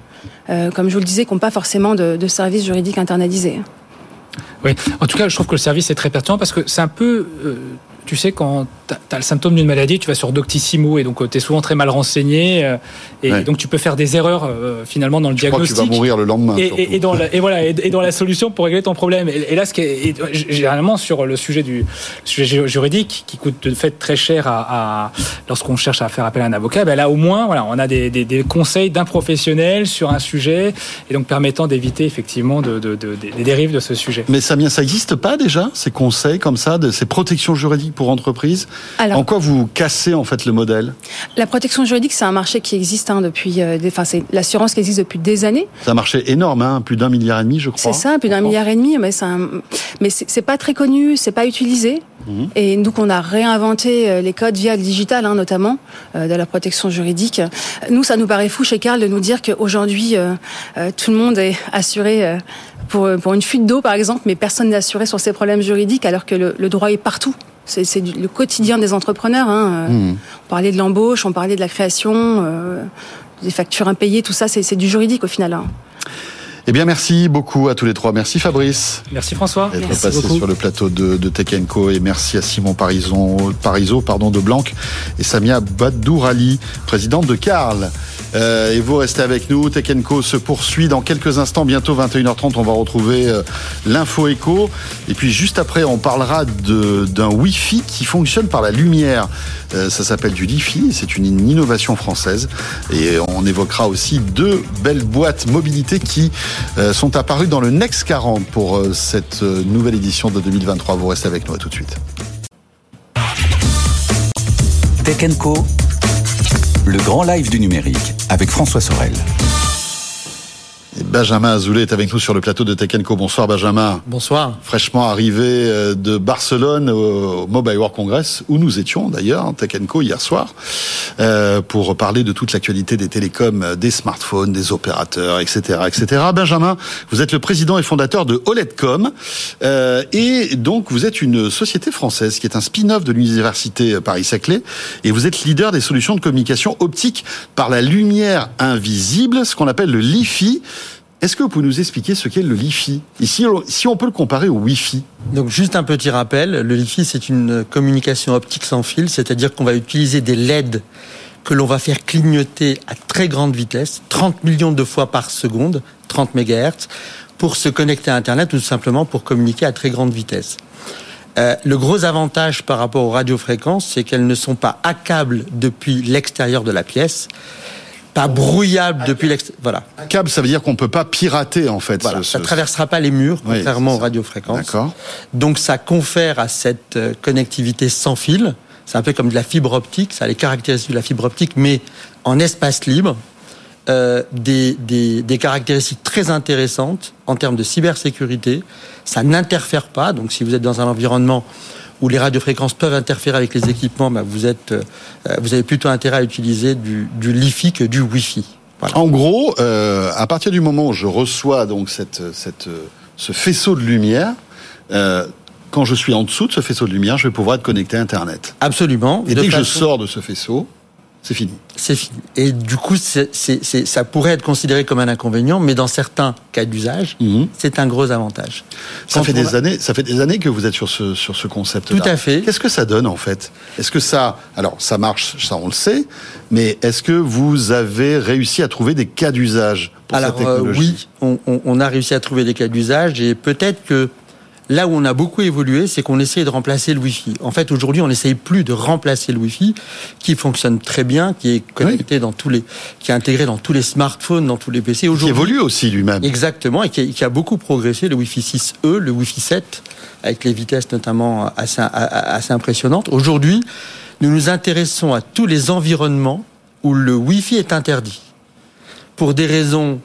comme je vous le disais, qui n'ont pas forcément de, de services juridiques internalisés. Oui, en tout cas, je trouve que le service est très pertinent parce que c'est un peu, euh, tu sais, quand tu as le symptôme d'une maladie, tu vas sur Doctissimo et donc tu es souvent très mal renseigné et donc tu peux faire des erreurs finalement dans le diagnostic. Crois que tu vas mourir le lendemain. Et, et, dans la, et voilà et, dans la solution pour régler ton problème. Et, là, ce qui est généralement sur le sujet du sujet juridique qui coûte de fait très cher à, lorsqu'on cherche à faire appel à un avocat, ben là au moins voilà, on a des, des, conseils d'un professionnel sur un sujet et donc permettant d'éviter effectivement de, de, des dérives de ce sujet. Mais ça, ça n'existe pas déjà ces conseils comme ça, de ces protections juridiques pour entreprises En quoi vous cassez en fait le modèle? La protection juridique, c'est un marché qui existe hein, depuis, euh, enfin c'est l'assurance qui existe depuis des années. C'est un marché énorme, hein, plus d'un milliard et demi, je crois. C'est ça, plus d'un milliard et demi, mais c'est mais c'est pas très connu, c'est pas utilisé. Mhm. Et donc on a réinventé euh, les codes via le digital, hein, notamment euh, de la protection juridique. Nous, ça nous paraît fou chez Carl de nous dire qu'aujourd'hui euh, tout le monde est assuré pour, pour une fuite d'eau, par exemple, mais personne n'est assuré sur ses problèmes juridiques, alors que le, droit est partout. C'est le quotidien des entrepreneurs. Hein. Mhm. On parlait de l'embauche, on parlait de la création, des factures impayées, tout ça, c'est du juridique au final. Hein. Eh bien, merci beaucoup à tous les trois. Merci Fabrice. Merci François. D'être passé sur le plateau de, de Tech Co. Et merci à Simon Parison, Parizeau pardon, de Blanc et Samia Badourali, présidente de Carl. Euh, et vous restez avec nous. Tech Co se poursuit dans quelques instants. Bientôt 21h30, on va retrouver euh, l'info écho. Et puis juste après, on parlera d'un Wi-Fi qui fonctionne par la lumière. Euh, ça s'appelle du Li-Fi. C'est une innovation française. Et on évoquera aussi deux belles boîtes mobilité qui sont apparus dans le Next 40 pour euh, cette euh, nouvelle édition de 2023. Vous restez avec nous, à tout de suite. Tech Co, le grand live du numérique avec François Sorel. Benjamin Azoulay est avec nous sur le plateau de Tech Co. Bonsoir Benjamin. Bonsoir. Fraîchement arrivé euh, de Barcelone au Mobile World Congress, où nous étions d'ailleurs, en Tech Co hier soir, euh, pour parler de toute l'actualité des télécoms, euh, des smartphones, des opérateurs, etc., etc. Benjamin, vous êtes le président et fondateur de OLEDcom, et donc vous êtes une société française qui est un spin-off de l'université Paris-Saclay, et vous êtes leader des solutions de communication optique par la lumière invisible, ce qu'on appelle le LiFi. Est-ce que vous pouvez nous expliquer ce qu'est le Li-Fi Ici, si on peut le comparer au Wi-Fi. Donc juste un petit rappel, le Li-Fi c'est une communication optique sans fil, c'est-à-dire qu'on va utiliser des LED que l'on va faire clignoter à très grande vitesse, 30 millions de fois par seconde, 30 MHz, pour se connecter à Internet ou tout simplement pour communiquer à très grande vitesse. Euh, le gros avantage par rapport aux radiofréquences, c'est qu'elles ne sont pas accables depuis l'extérieur de la pièce pas brouillable depuis l'extérieur. Voilà. Un câble, ça veut dire qu'on peut pas pirater en fait. Voilà, ça traversera pas les murs, contrairement aux radiofréquences. D'accord. Donc ça confère à cette euh, connectivité sans fil. C'est un peu comme de la fibre optique. Ça a les caractéristiques de la fibre optique, mais en espace libre. Euh, des, des, des, caractéristiques très intéressantes en termes de cybersécurité. Ça n'interfère pas. Donc, si vous êtes dans un environnement où les radiofréquences peuvent interférer avec les équipements, bah, vous, êtes, euh, vous avez plutôt intérêt à utiliser du, du LiFi que du Wi-Fi. En gros, euh, à partir du moment où je reçois donc cette, cette, ce faisceau de lumière, euh, quand je suis en dessous de ce faisceau de lumière, je vais pouvoir être connecté à Internet. Absolument. Et dès que je sors de ce faisceau, c'est fini. C'est fini. Et du coup, ça pourrait être considéré comme un inconvénient, mais dans certains cas d'usage, mhm. c'est un gros avantage. Ça fait, des années, ça fait des années que vous êtes sur ce, sur ce concept-là. Tout à fait. Qu'est-ce que ça donne en fait? Est-ce que ça. Alors, ça marche, ça on le sait, mais est-ce que vous avez réussi à trouver des cas d'usage pour cette euh, technologie? Oui, on, on a réussi à trouver des cas d'usage et peut-être que Là où on a beaucoup évolué, c'est qu'on essaye de remplacer le Wi-Fi. En fait, aujourd'hui, on n'essaye plus de remplacer le Wi-Fi, qui fonctionne très bien, qui est connecté dans tous les, qui est intégré dans tous les smartphones, dans tous les PC. Qui évolue aussi lui-même. Exactement, et qui a, beaucoup progressé. Le Wi-Fi 6E, le Wi-Fi 7, avec les vitesses notamment assez, assez impressionnantes. Aujourd'hui, nous nous intéressons à tous les environnements où le Wi-Fi est interdit. Pour des raisons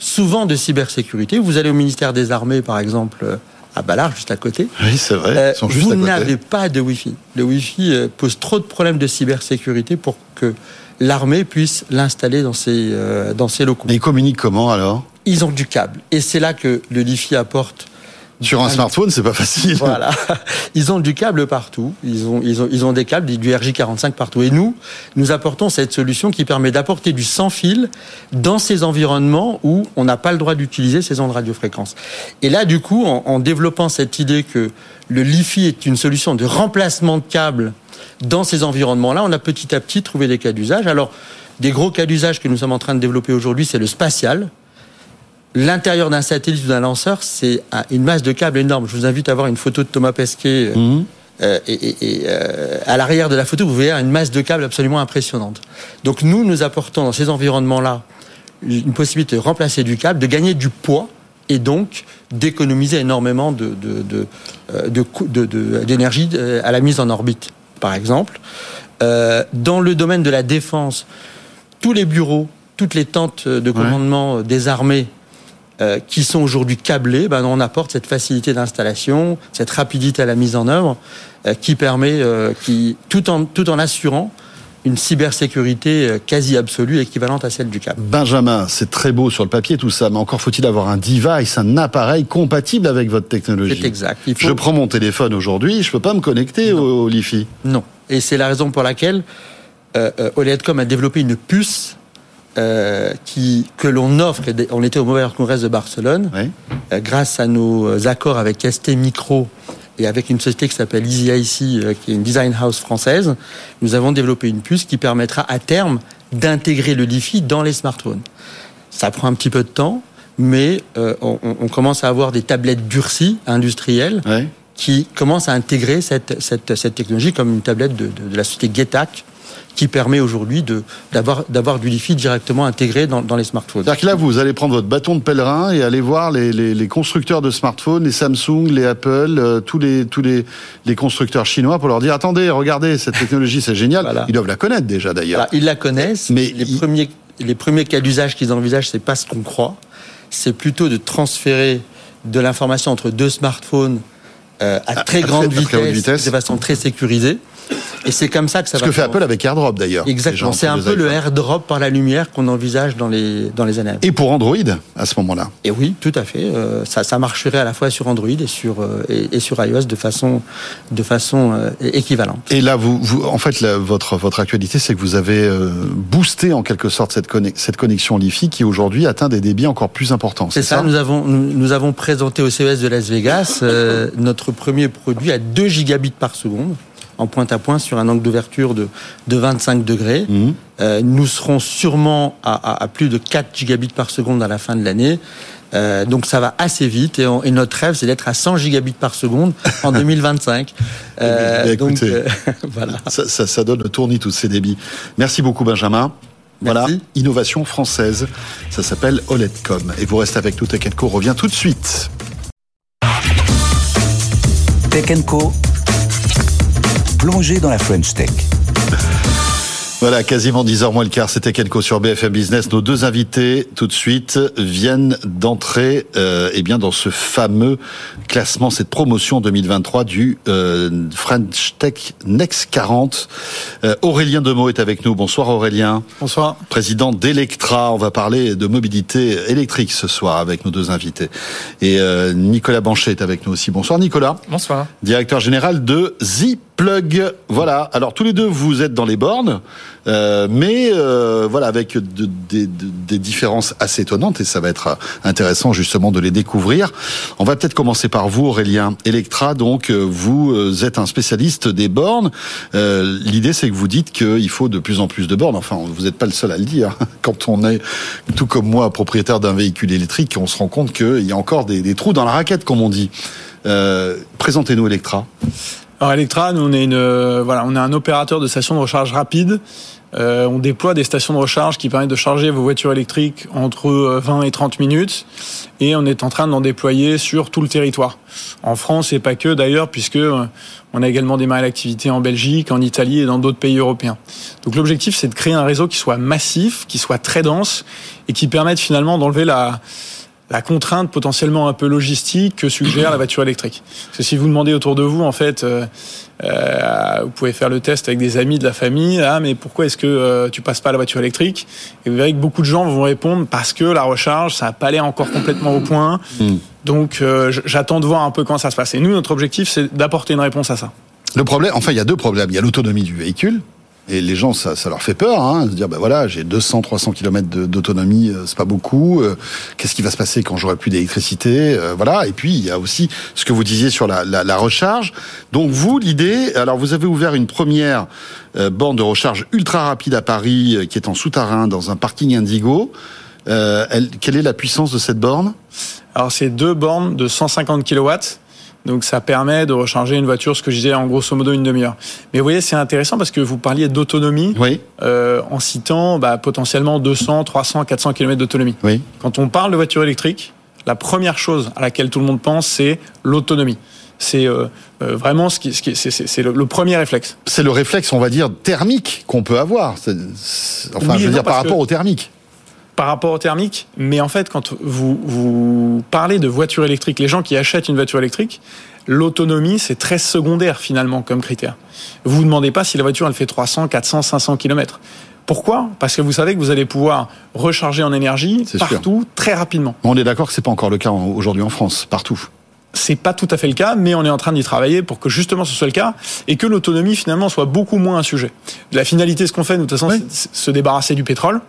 souvent de cybersécurité. Vous allez au ministère des Armées, par exemple, à Ballard, juste à côté. Oui, c'est vrai. Euh, vous n'avez pas de Wi-Fi. Le Wi-Fi euh, pose trop de problèmes de cybersécurité pour que l'armée puisse l'installer dans ses, euh, dans ses locaux. Mais ils communiquent comment alors? Ils ont du câble. Et c'est là que le Wi-Fi apporte Sur un smartphone, c'est pas facile. Voilà. Ils ont du câble partout. Ils ont, ils ont, ils ont des câbles, du RJ45 partout. Et nous, nous apportons cette solution qui permet d'apporter du sans fil dans ces environnements où on n'a pas le droit d'utiliser ces ondes radiofréquences. Et là, du coup, en, en développant cette idée que le LiFi est une solution de remplacement de câbles dans ces environnements-là, on a petit à petit trouvé des cas d'usage. Alors, des gros cas d'usage que nous sommes en train de développer aujourd'hui, c'est le spatial. L'intérieur d'un satellite ou d'un lanceur, c'est une masse de câbles énorme. Je vous invite à voir une photo de Thomas Pesquet. Mhm. Euh, et, euh, à l'arrière de la photo, vous verrez une masse de câbles absolument impressionnante. Donc nous, nous apportons dans ces environnements-là une possibilité de remplacer du câble, de gagner du poids et donc d'économiser énormément de, de, de, euh, de coût- de- de- d'énergie euh, à la mise en orbite, par exemple. Euh, dans le domaine de la défense, tous les bureaux, toutes les tentes de commandement des armées euh, qui sont aujourd'hui câblés, ben, on apporte cette facilité d'installation, cette rapidité à la mise en œuvre, euh, qui permet, euh, qui, tout, en, tout en assurant une cybersécurité quasi absolue, équivalente à celle du câble. Benjamin, c'est très beau sur le papier tout ça, mais encore faut-il avoir un device, un appareil compatible avec votre technologie. C'est exact. Il faut- Je prends mon téléphone aujourd'hui, je peux pas me connecter au, au Li-Fi. Non. Et c'est la raison pour laquelle euh, Oledcom a développé une puce euh, qui, que l'on offre. On était au Mobile Congress de Barcelone. Euh, grâce à nos accords avec ST Micro et avec une société qui s'appelle Easy IC, euh, qui est une design house française, nous avons développé une puce qui permettra à terme d'intégrer le Li-Fi dans les smartphones. Ça prend un petit peu de temps, mais euh, on, on commence à avoir des tablettes durcies industrielles qui commencent à intégrer cette, cette, cette technologie comme une tablette de, de, de la société Getac qui permet aujourd'hui de- d'avoir d'avoir du Li-Fi directement intégré dans, dans les smartphones. C'est-à-dire que là, vous allez prendre votre bâton de pèlerin et aller voir les, les- les constructeurs de smartphones, les Samsung, les Apple, euh, tous les tous les, les constructeurs chinois pour leur dire attendez, regardez cette technologie, c'est génial. Ils doivent la connaître déjà d'ailleurs. Voilà, ils la connaissent, mais les premiers les premiers cas d'usage qu'ils envisagent, c'est pas ce qu'on croit. C'est plutôt de transférer de l'information entre deux smartphones euh, à, très à grande très- à vitesse, très haute vitesse. de façon très sécurisée. Et c'est comme ça que ça Ce va. que fait. Apple avec AirDrop d'ailleurs. Exactement. C'est un peu le airdrop par la lumière qu'on envisage dans les dans les années. à venir. Et pour Android à ce moment-là. Et oui, tout à fait. Euh, ça, ça marcherait à la fois sur Android et sur euh, et, et sur iOS de façon de façon euh, équivalente. Et là, vous, vous en fait, votre votre actualité, c'est que vous avez boosté en quelque sorte cette, cette connexion Li-Fi qui aujourd'hui atteint des débits encore plus importants. C'est ça, nous avons nous, nous avons présenté au CES de Las Vegas notre premier produit à 2 gigabits par seconde en pointe à pointe sur un angle d'ouverture de, de 25 degrés. Mhm. Euh, nous serons sûrement à, à- à plus de 4 gigabits par seconde à la fin de l'année. Euh, donc ça va assez vite et, on- et notre rêve c'est d'être à 100 gigabits par seconde en 2025. Euh, Eh bien, donc écoutez, euh, voilà. ça, ça, ça donne le tournis tous ces débits. Merci beaucoup Benjamin. Voilà, innovation française. Ça s'appelle OLEDcom. Et vous restez avec nous, Tech Co revient tout de suite. Tech Co. Plongez dans la French Tech. Voilà, quasiment 10h moins le quart, c'était Kenko sur BFM Business. Nos deux invités, tout de suite, viennent d'entrer euh, eh bien dans ce fameux classement, cette promotion 2023 du euh, French Tech Next 40. Euh, Aurélien Demeaux est avec nous. Bonsoir Aurélien. Bonsoir. Président d'Electra. On va parler de mobilité électrique ce soir avec nos deux invités. Et euh, Nicolas Banchet est avec nous aussi. Bonsoir Nicolas. Bonsoir. Directeur général de Zplug. Voilà. Alors tous les deux, vous êtes dans les bornes, euh, mais euh, voilà avec de- de- de- des différences assez étonnantes et ça va être intéressant justement de les découvrir. On va peut-être commencer par vous, Aurélien Electra. Donc euh, vous euh, êtes un spécialiste des bornes. Euh, L'idée, c'est que vous dites qu'il faut de plus en plus de bornes. Enfin, vous n'êtes pas le seul à le dire. Quand on est, tout comme moi, propriétaire d'un véhicule électrique, on se rend compte qu'il y a encore des, des trous dans la raquette, comme on dit. Euh, Présentez-nous Electra. Alors Electra, nous on est une euh, voilà, on est un opérateur de stations de recharge rapide. Euh, on déploie des stations de recharge qui permettent de charger vos voitures électriques entre euh, 20 et 30 minutes et on est en train d'en déployer sur tout le territoire. En France et pas que d'ailleurs puisque euh, on a également démarré l'activité en Belgique, en Italie et dans d'autres pays européens. Donc l'objectif c'est de créer un réseau qui soit massif, qui soit très dense et qui permette finalement d'enlever la la contrainte potentiellement un peu logistique que suggère la voiture électrique. Parce que si vous demandez autour de vous, en fait, euh, euh, vous pouvez faire le test avec des amis de la famille. Ah, mais pourquoi est-ce que euh, tu passes pas à la voiture électrique? Et vous verrez que beaucoup de gens vont répondre parce que la recharge, ça n'a pas l'air encore complètement au point. Hmm. Donc, euh, j'attends de voir un peu comment ça se passe. Et nous, notre objectif, c'est d'apporter une réponse à ça. Le problème, enfin, il y a deux problèmes. Il y a l'autonomie du véhicule. Et les gens, ça, ça leur fait peur, hein, de se dire, ben voilà, j'ai 200, 300 km d'autonomie, euh, c'est pas beaucoup. euh, Qu'est-ce qui va se passer quand j'aurai plus d'électricité euh, Voilà. Et puis il y a aussi ce que vous disiez sur la, la, la recharge. Donc vous, l'idée, alors vous avez ouvert une première euh, borne de recharge ultra rapide à Paris, qui est en souterrain dans un parking Indigo. Elle- quelle est la puissance de cette borne? Alors, c'est deux bornes de 150 kW. Donc, ça permet de recharger une voiture, ce que je disais, en grosso modo une demi-heure. Mais vous voyez, c'est intéressant parce que vous parliez d'autonomie euh, en citant bah, potentiellement 200, 300, 400 km d'autonomie. Oui. Quand on parle de voiture électrique, la première chose à laquelle tout le monde pense, c'est l'autonomie. C'est euh, euh, vraiment ce qui, ce qui- c'est- c'est c'est le, le premier réflexe. C'est le réflexe, on va dire, thermique qu'on peut avoir. C'est- Enfin, Oui je veux non, dire, par rapport au thermique. Par rapport au thermique, mais en fait, quand vous, vous parlez de voiture électrique, les gens qui achètent une voiture électrique, l'autonomie, c'est très secondaire finalement comme critère. Vous vous demandez pas si la voiture, elle fait 300, 400, 500 km. Pourquoi? Parce que vous savez que vous allez pouvoir recharger en énergie sûr. partout, très rapidement. On est d'accord que c'est pas encore le cas aujourd'hui en France, partout. C'est pas tout à fait le cas, mais on est en train d'y travailler pour que justement ce soit le cas et que l'autonomie finalement soit beaucoup moins un sujet. La finalité, ce qu'on fait, de toute façon, c'est se débarrasser du pétrole.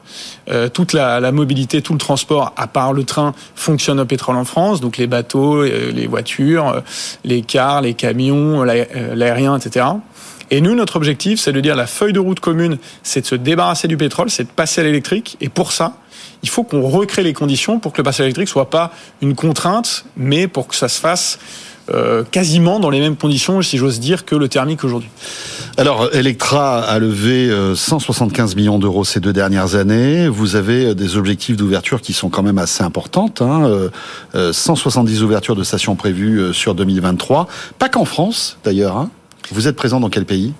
Euh, toute la, la mobilité, tout le transport, à part le train, fonctionne au pétrole en France. Donc les bateaux, euh, les voitures, euh, les cars, les camions, euh, l'aérien, etc. Et nous, notre objectif, c'est de dire la feuille de route commune, c'est de se débarrasser du pétrole, c'est de passer à l'électrique. Et pour ça, il faut qu'on recrée les conditions pour que le passage électrique soit pas une contrainte, mais pour que ça se fasse euh, quasiment dans les mêmes conditions, si j'ose dire, que le thermique aujourd'hui. Alors, Electra a levé euh, 175 millions d'euros ces deux dernières années. Vous avez euh, des objectifs d'ouverture qui sont quand même assez importantes. Hein. euh, euh, 170 ouvertures de stations prévues euh, sur 2023. Pas qu'en France, d'ailleurs. Hein. Vous êtes présent dans quel pays?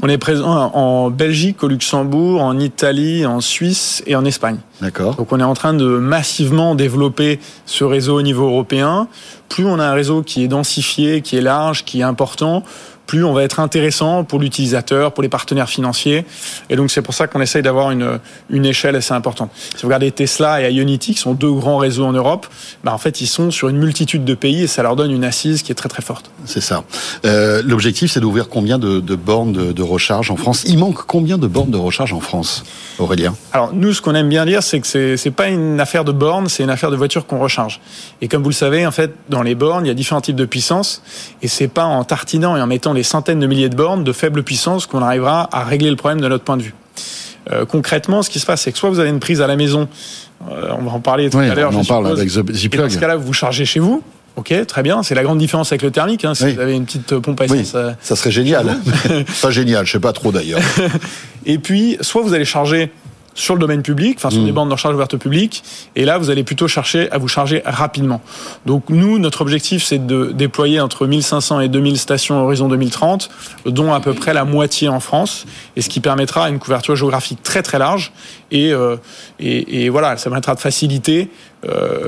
On est présent en Belgique, au Luxembourg, en Italie, en Suisse et en Espagne. D'accord. Donc on est en train de massivement développer ce réseau au niveau européen. Plus on a un réseau qui est densifié, qui est large, qui est important, plus on va être intéressant pour l'utilisateur, pour les partenaires financiers. Et donc c'est pour ça qu'on essaye d'avoir une, une échelle assez importante. Si vous regardez Tesla et Ionity, qui sont deux grands réseaux en Europe, bah en fait ils sont sur une multitude de pays et ça leur donne une assise qui est très très forte. C'est ça. Euh, L'objectif, c'est d'ouvrir combien de, de bornes de, de recharge en France? Il manque combien de bornes de recharge en France, Aurélien? Alors nous, ce qu'on aime bien dire, c'est que c'est pas une affaire de borne, c'est une affaire de voiture qu'on recharge. Et comme vous le savez, en fait, dans les bornes, il y a différents types de puissance, et c'est pas en tartinant et en mettant des centaines de milliers de bornes de faible puissance qu'on arrivera à régler le problème de notre point de vue. Euh, concrètement, ce qui se passe, c'est que soit vous avez une prise à la maison, euh, on va en parler tout Oui, à l'heure. on en parle suppose. avec The- Et Zplug. dans ce cas-là, vous chargez chez vous. Ok, très bien. C'est la grande différence avec le thermique. Hein, si vous avez une petite pompe à essence. euh, Ça serait génial. pas génial, je sais pas trop d'ailleurs. et puis, soit vous allez charger sur le domaine public, enfin sur Mm. des bandes de recharge ouvertes au public, et là vous allez plutôt chercher à vous charger rapidement. Donc nous, notre objectif c'est de déployer entre 1500 et 2000 stations horizon 2030, dont à peu près la moitié en France, et ce qui permettra une couverture géographique très très large, et, euh, et, et voilà, ça permettra de faciliter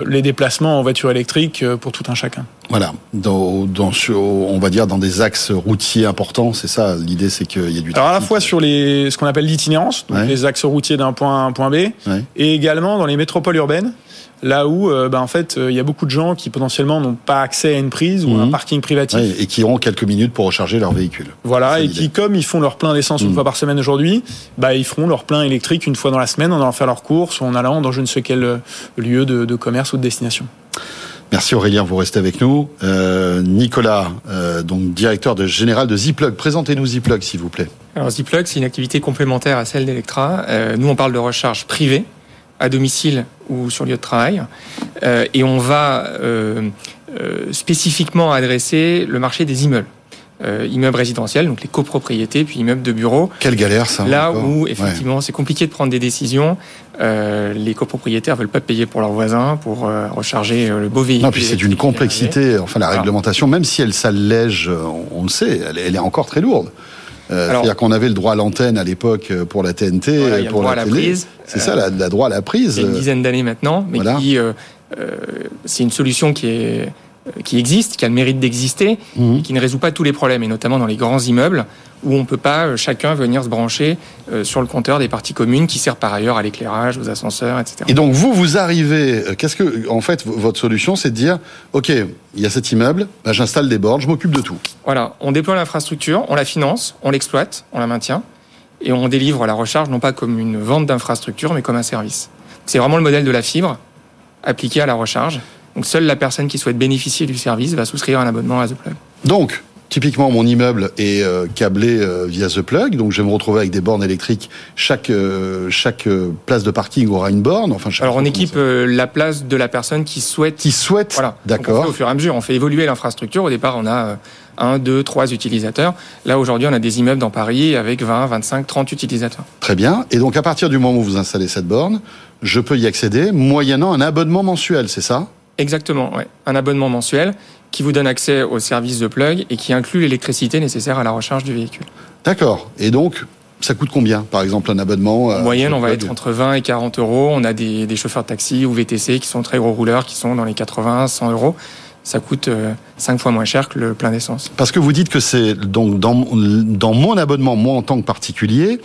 les déplacements en voiture électrique euh, pour tout un chacun. Voilà, dans, dans, on va dire dans des axes routiers importants, c'est ça. L'idée, c'est qu'il y ait du. Alors à la fois sur les, ce qu'on appelle l'itinérance, donc Ouais. les axes routiers d'un point A à un point B, Ouais. et également dans les métropoles urbaines, là où euh, bah, en fait euh, il y a beaucoup de gens qui potentiellement n'ont pas accès à une prise ou à un Mhm. parking privatif. Ouais, et qui auront quelques minutes pour recharger leur véhicule. Voilà, et qui, comme ils font leur plein d'essence une Mhm. fois par semaine aujourd'hui, bah, ils feront leur plein électrique une fois dans la semaine en allant faire leurs courses ou en allant dans je ne sais quel euh, lieu de, de commerce ou de destination. Merci Aurélien, vous restez avec nous. Euh, Nicolas, euh, donc directeur de, général de Zplug. Présentez-nous Zplug, s'il vous plaît. Alors Zplug, c'est une activité complémentaire à celle d'Electra. Euh, nous, on parle de recharge privée, à domicile ou sur lieu de travail. Euh, et on va euh, euh, spécifiquement adresser le marché des immeubles. Immeubles résidentiels, donc les copropriétés, puis immeubles de bureaux. Quelle galère ça. Là encore. où Ouais. effectivement c'est compliqué de prendre des décisions, les copropriétaires veulent pas payer pour leurs voisins pour recharger le beau véhicule. Non, puis c'est d'une complexité. Enfin, la réglementation, même si elle s'allège, on, le sait, elle est encore très lourde. Euh, C'est-à-dire qu'on avait le droit à l'antenne à l'époque euh, pour la TNT, Voilà, il y a le pour droit la à la télé. prise. C'est ça, la, la droit à la prise. il y a une dizaine d'années maintenant, mais Voilà. qui euh, c'est une solution qui est qui existe, qui a le mérite d'exister, Mhm. et qui ne résout pas tous les problèmes, et notamment dans les grands immeubles où on ne peut pas euh, chacun venir se brancher euh, sur le compteur des parties communes qui sert par ailleurs à l'éclairage, aux ascenseurs, etc. Et donc vous, vous arrivez, euh, qu'est-ce que, en fait, votre solution, c'est de dire, ok, il y a cet immeuble, bah, j'installe des bornes, je m'occupe de tout. Voilà, on déploie l'infrastructure, on la finance, on l'exploite, on la maintient, et on délivre la recharge non pas comme une vente d'infrastructure, mais comme un service. C'est vraiment le modèle de la fibre appliqué à la recharge. Donc seule la personne qui souhaite bénéficier du service va souscrire un abonnement à The Plug. Donc, typiquement, mon immeuble est euh, câblé euh, via The Plug, donc je vais me retrouver avec des bornes électriques. Chaque euh, chaque euh, place de parking aura une borne. Enfin, chaque Alors on équipe euh, la place de la personne qui souhaite. Qui souhaite. Voilà. D'accord. Au fur et à mesure, on fait évoluer l'infrastructure. Au départ, on a euh, un, deux, trois utilisateurs. Là aujourd'hui, on a des immeubles dans Paris avec 20, 25, 30 utilisateurs. Très bien. Et donc, à partir du moment où vous installez cette borne, je peux y accéder moyennant un abonnement mensuel, c'est ça? Exactement, ouais. Un abonnement mensuel qui vous donne accès au service de plug et qui inclut l'électricité nécessaire à la recharge du véhicule. D'accord. Et donc, ça coûte combien, par exemple, un abonnement euh, En moyenne, on va être entre 20 et 40 euros. On a des, des chauffeurs de taxi ou VTC qui sont très gros rouleurs, qui sont dans les 80, 100 euros. Ça coûte 5 fois moins cher que le plein d'essence. Parce que vous dites que c'est donc dans, dans mon abonnement, moi en tant que particulier,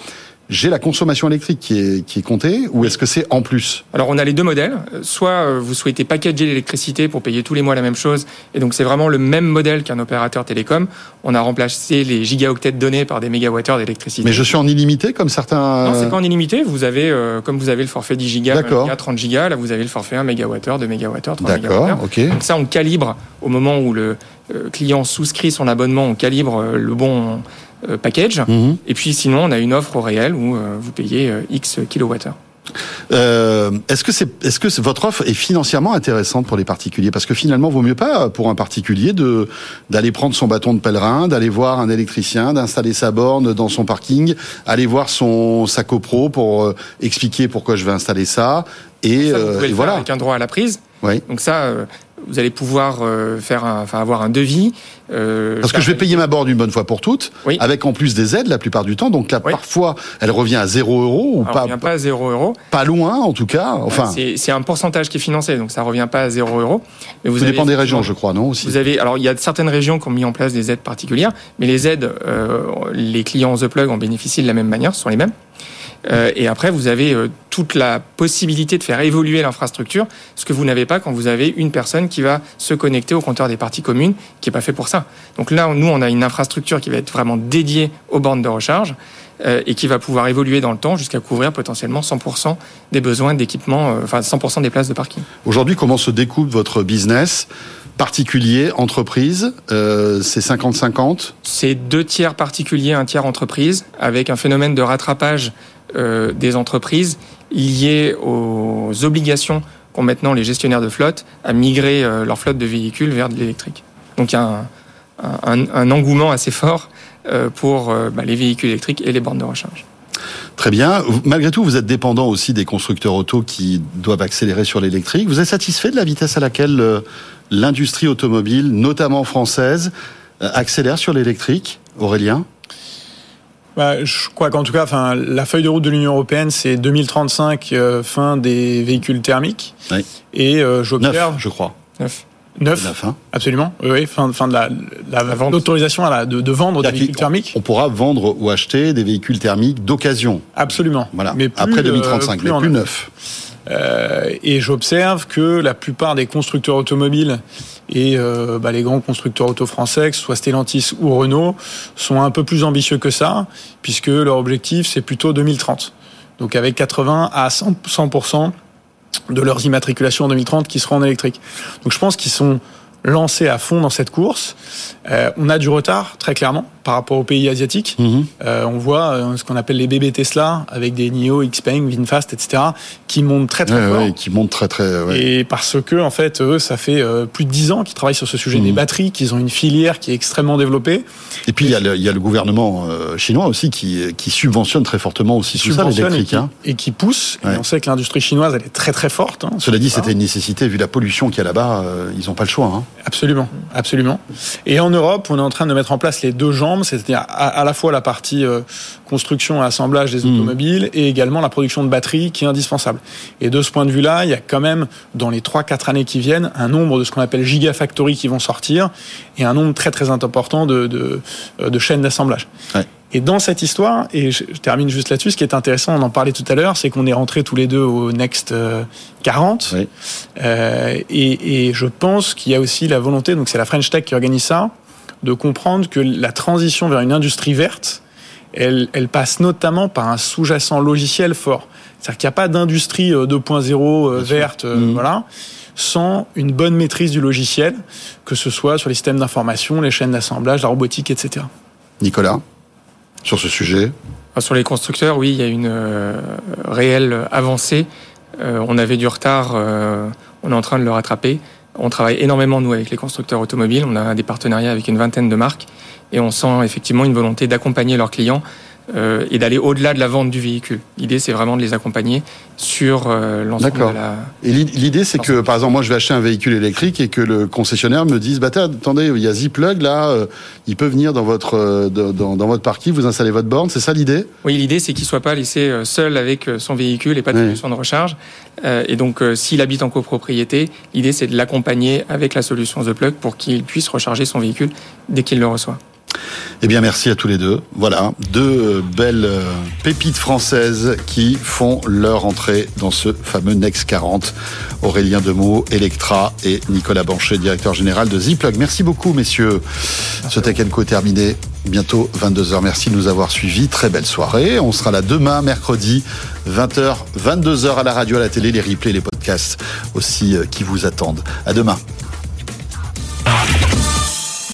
j'ai la consommation électrique qui est, qui est comptée ou est-ce que c'est en plus? Alors on a les deux modèles. Euh, Soit euh, vous souhaitez packager l'électricité pour payer tous les mois la même chose, et donc c'est vraiment le même modèle qu'un opérateur télécom. On a remplacé les gigaoctets de données par des mégawattheures d'électricité. Mais je suis en illimité comme certains. Non, c'est pas en illimité. Vous avez, euh, comme vous avez le forfait 10 gigas, 20 D'accord. gigas, 30 gigas, là vous avez le forfait 1 mégawattheure, 2 mégawattheures, 3 D'accord, ok. Donc ça, on calibre au moment où le euh, client souscrit son abonnement, on calibre euh, le bon euh, package. Mhm. Et puis sinon, on a une offre au réel où euh, vous payez euh, X kilowattheures. Euh, est-ce que c'est, est-ce que votre offre est financièrement intéressante pour les particuliers? Parce que finalement, vaut mieux pas pour un particulier de d'aller prendre son bâton de pèlerin, d'aller voir un électricien, d'installer sa borne dans son parking, aller voir son sa copro pour euh, expliquer pourquoi je vais installer ça. Et, Ça, vous euh, et le voilà. avec un droit à la prise. Oui. Donc ça, euh, vous allez pouvoir euh, faire, un, enfin avoir un devis. euh, Parce que je vais payer ma borne une bonne fois pour toutes, avec en plus des aides la plupart du temps. Donc là, parfois, elle revient à 0 euros ou pas, revient pas à 0 euros. pas loin en tout cas. Enfin, C'est un pourcentage qui est financé, donc ça revient pas à 0 euros. Mais vous ça avez dépend des régions, je crois, non aussi. Vous avez, alors il y a certaines régions qui ont mis en place des aides particulières, mais les aides, euh, les clients The Plug en bénéficient de la même manière, ce sont les mêmes. Euh, et après, vous avez euh, toute la possibilité de faire évoluer l'infrastructure, ce que vous n'avez pas quand vous avez une personne qui va se connecter au compteur des parties communes, qui n'est pas fait pour ça. Donc là, nous, on a une infrastructure qui va être vraiment dédiée aux bornes de recharge euh, et qui va pouvoir évoluer dans le temps jusqu'à couvrir potentiellement 100% des besoins d'équipement, enfin 100% des places de parking. Aujourd'hui, comment se découpe votre business Particulier, entreprise, euh, c'est 50-50 C'est deux tiers particuliers, un tiers entreprise, avec un phénomène de rattrapage euh, des entreprises lié aux obligations qu'ont maintenant les gestionnaires de flotte à migrer euh, leur flotte de véhicules vers de l'électrique. Donc il y a un, un- engouement assez fort euh, pour bah, les véhicules électriques et les bornes de recharge. Très bien. Malgré tout, vous êtes dépendant aussi des constructeurs auto qui doivent accélérer sur l'électrique. Vous êtes satisfait de la vitesse à laquelle l'industrie automobile, notamment française, accélère sur l'électrique Aurélien? Bah, je crois qu'en tout cas, enfin, la feuille de route de l'Union européenne, c'est 2035 euh, fin des véhicules thermiques. Oui. Et euh, j'observe. je crois. Neuf. Neuf. Neuf, hein. Absolument. Oui, oui, fin, fin de la, la, l'autorisation à la- de, de vendre des véhicules thermiques. On pourra vendre ou acheter des véhicules thermiques d'occasion. Absolument. Voilà. Mais plus, Après euh, 2035, mais en plus neuf. neuf. Euh, et j'observe que la plupart des constructeurs automobiles et euh, bah, les grands constructeurs auto français, que ce soit Stellantis ou Renault, sont un peu plus ambitieux que ça, puisque leur objectif c'est plutôt 2030. Donc avec 80 à 100%, 100% de leurs immatriculations en 2030 qui seront en électrique. Donc je pense qu'ils sont lancés à fond dans cette course. Euh, on a du retard, très clairement, par rapport aux pays asiatiques. Euh, on voit euh, ce qu'on appelle les bébés Tesla, avec des NIO, Xpeng, VinFast, etc., qui montent très très Ouais, fort. ouais, qui monte très très. ouais. Et parce que, en fait, eux, ça fait plus de 10 ans qu'ils travaillent sur ce sujet Mhm. des batteries, qu'ils ont une filière qui est extrêmement développée. Et puis il y, a le, il y a le gouvernement chinois aussi qui, qui subventionne très fortement aussi tout ça, et l'électrique. qui, hein. et qui pousse. Et on sait que l'industrie chinoise, elle est très très forte. hein, Cela dit, c'était une nécessité vu la pollution qu'il y a là-bas. ils n'ont pas le choix. Hein. Absolument, absolument. Et en Europe, on est en train de mettre en place les deux jambes, c'est-à-dire à, la fois la partie euh, construction et assemblage des mmh. automobiles et également la production de batteries qui est indispensable. Et de ce point de vue-là, il y a quand même, dans les 3-4 années qui viennent, un nombre de ce qu'on appelle gigafactories qui vont sortir et un nombre très très important de, de, de chaînes d'assemblage. Ouais. Et dans cette histoire, et je, termine juste là-dessus, ce qui est intéressant, on en parlait tout à l'heure, c'est qu'on est rentrés tous les deux au Next 40. Euh, euh, et, et, je pense qu'il y a aussi la volonté, donc c'est la French Tech qui organise ça, de comprendre que la transition vers une industrie verte, elle, elle passe notamment par un sous-jacent logiciel fort. C'est-à-dire qu'il n'y a pas d'industrie 2.0 euh, verte, mmh. voilà sans une bonne maîtrise du logiciel, que ce soit sur les systèmes d'information, les chaînes d'assemblage, la robotique, etc. Nicolas sur ce sujet Sur les constructeurs, oui, il y a une euh, réelle avancée. Euh, on avait du retard, euh, on est en train de le rattraper. On travaille énormément, nous, avec les constructeurs automobiles. On a des partenariats avec une vingtaine de marques et on sent effectivement une volonté d'accompagner leurs clients euh, et d'aller au-delà de la vente du véhicule. L'idée, c'est vraiment de les accompagner sur euh, l'ensemble de la. Et l'idée, c'est que, par exemple, moi, je vais acheter un véhicule électrique et que le concessionnaire me dise, bah, attendez, il y a Zplug là, euh, il peut venir dans votre euh, dans, dans, votre parking, vous installez votre borne, c'est ça l'idée? Oui, l'idée, c'est qu'il soit pas laissé seul avec son véhicule et pas de solution de recharge. et donc, s'il habite en copropriété, l'idée, c'est de l'accompagner avec la solution The Plug pour qu'il puisse recharger son véhicule dès qu'il le reçoit. Eh bien, merci à tous les deux. Voilà, deux belles euh, pépites françaises qui font leur entrée dans ce fameux Next 40. Aurélien Demeaux, Electra et Nicolas Banchet, directeur général de Zplug. Merci beaucoup, messieurs. Ce Tech est terminé. Bientôt 22h. Merci de nous avoir suivis. Très belle soirée. On sera là demain, mercredi, 20h, 22h à la radio, à la télé, les replays, les podcasts aussi euh, qui vous attendent. À demain.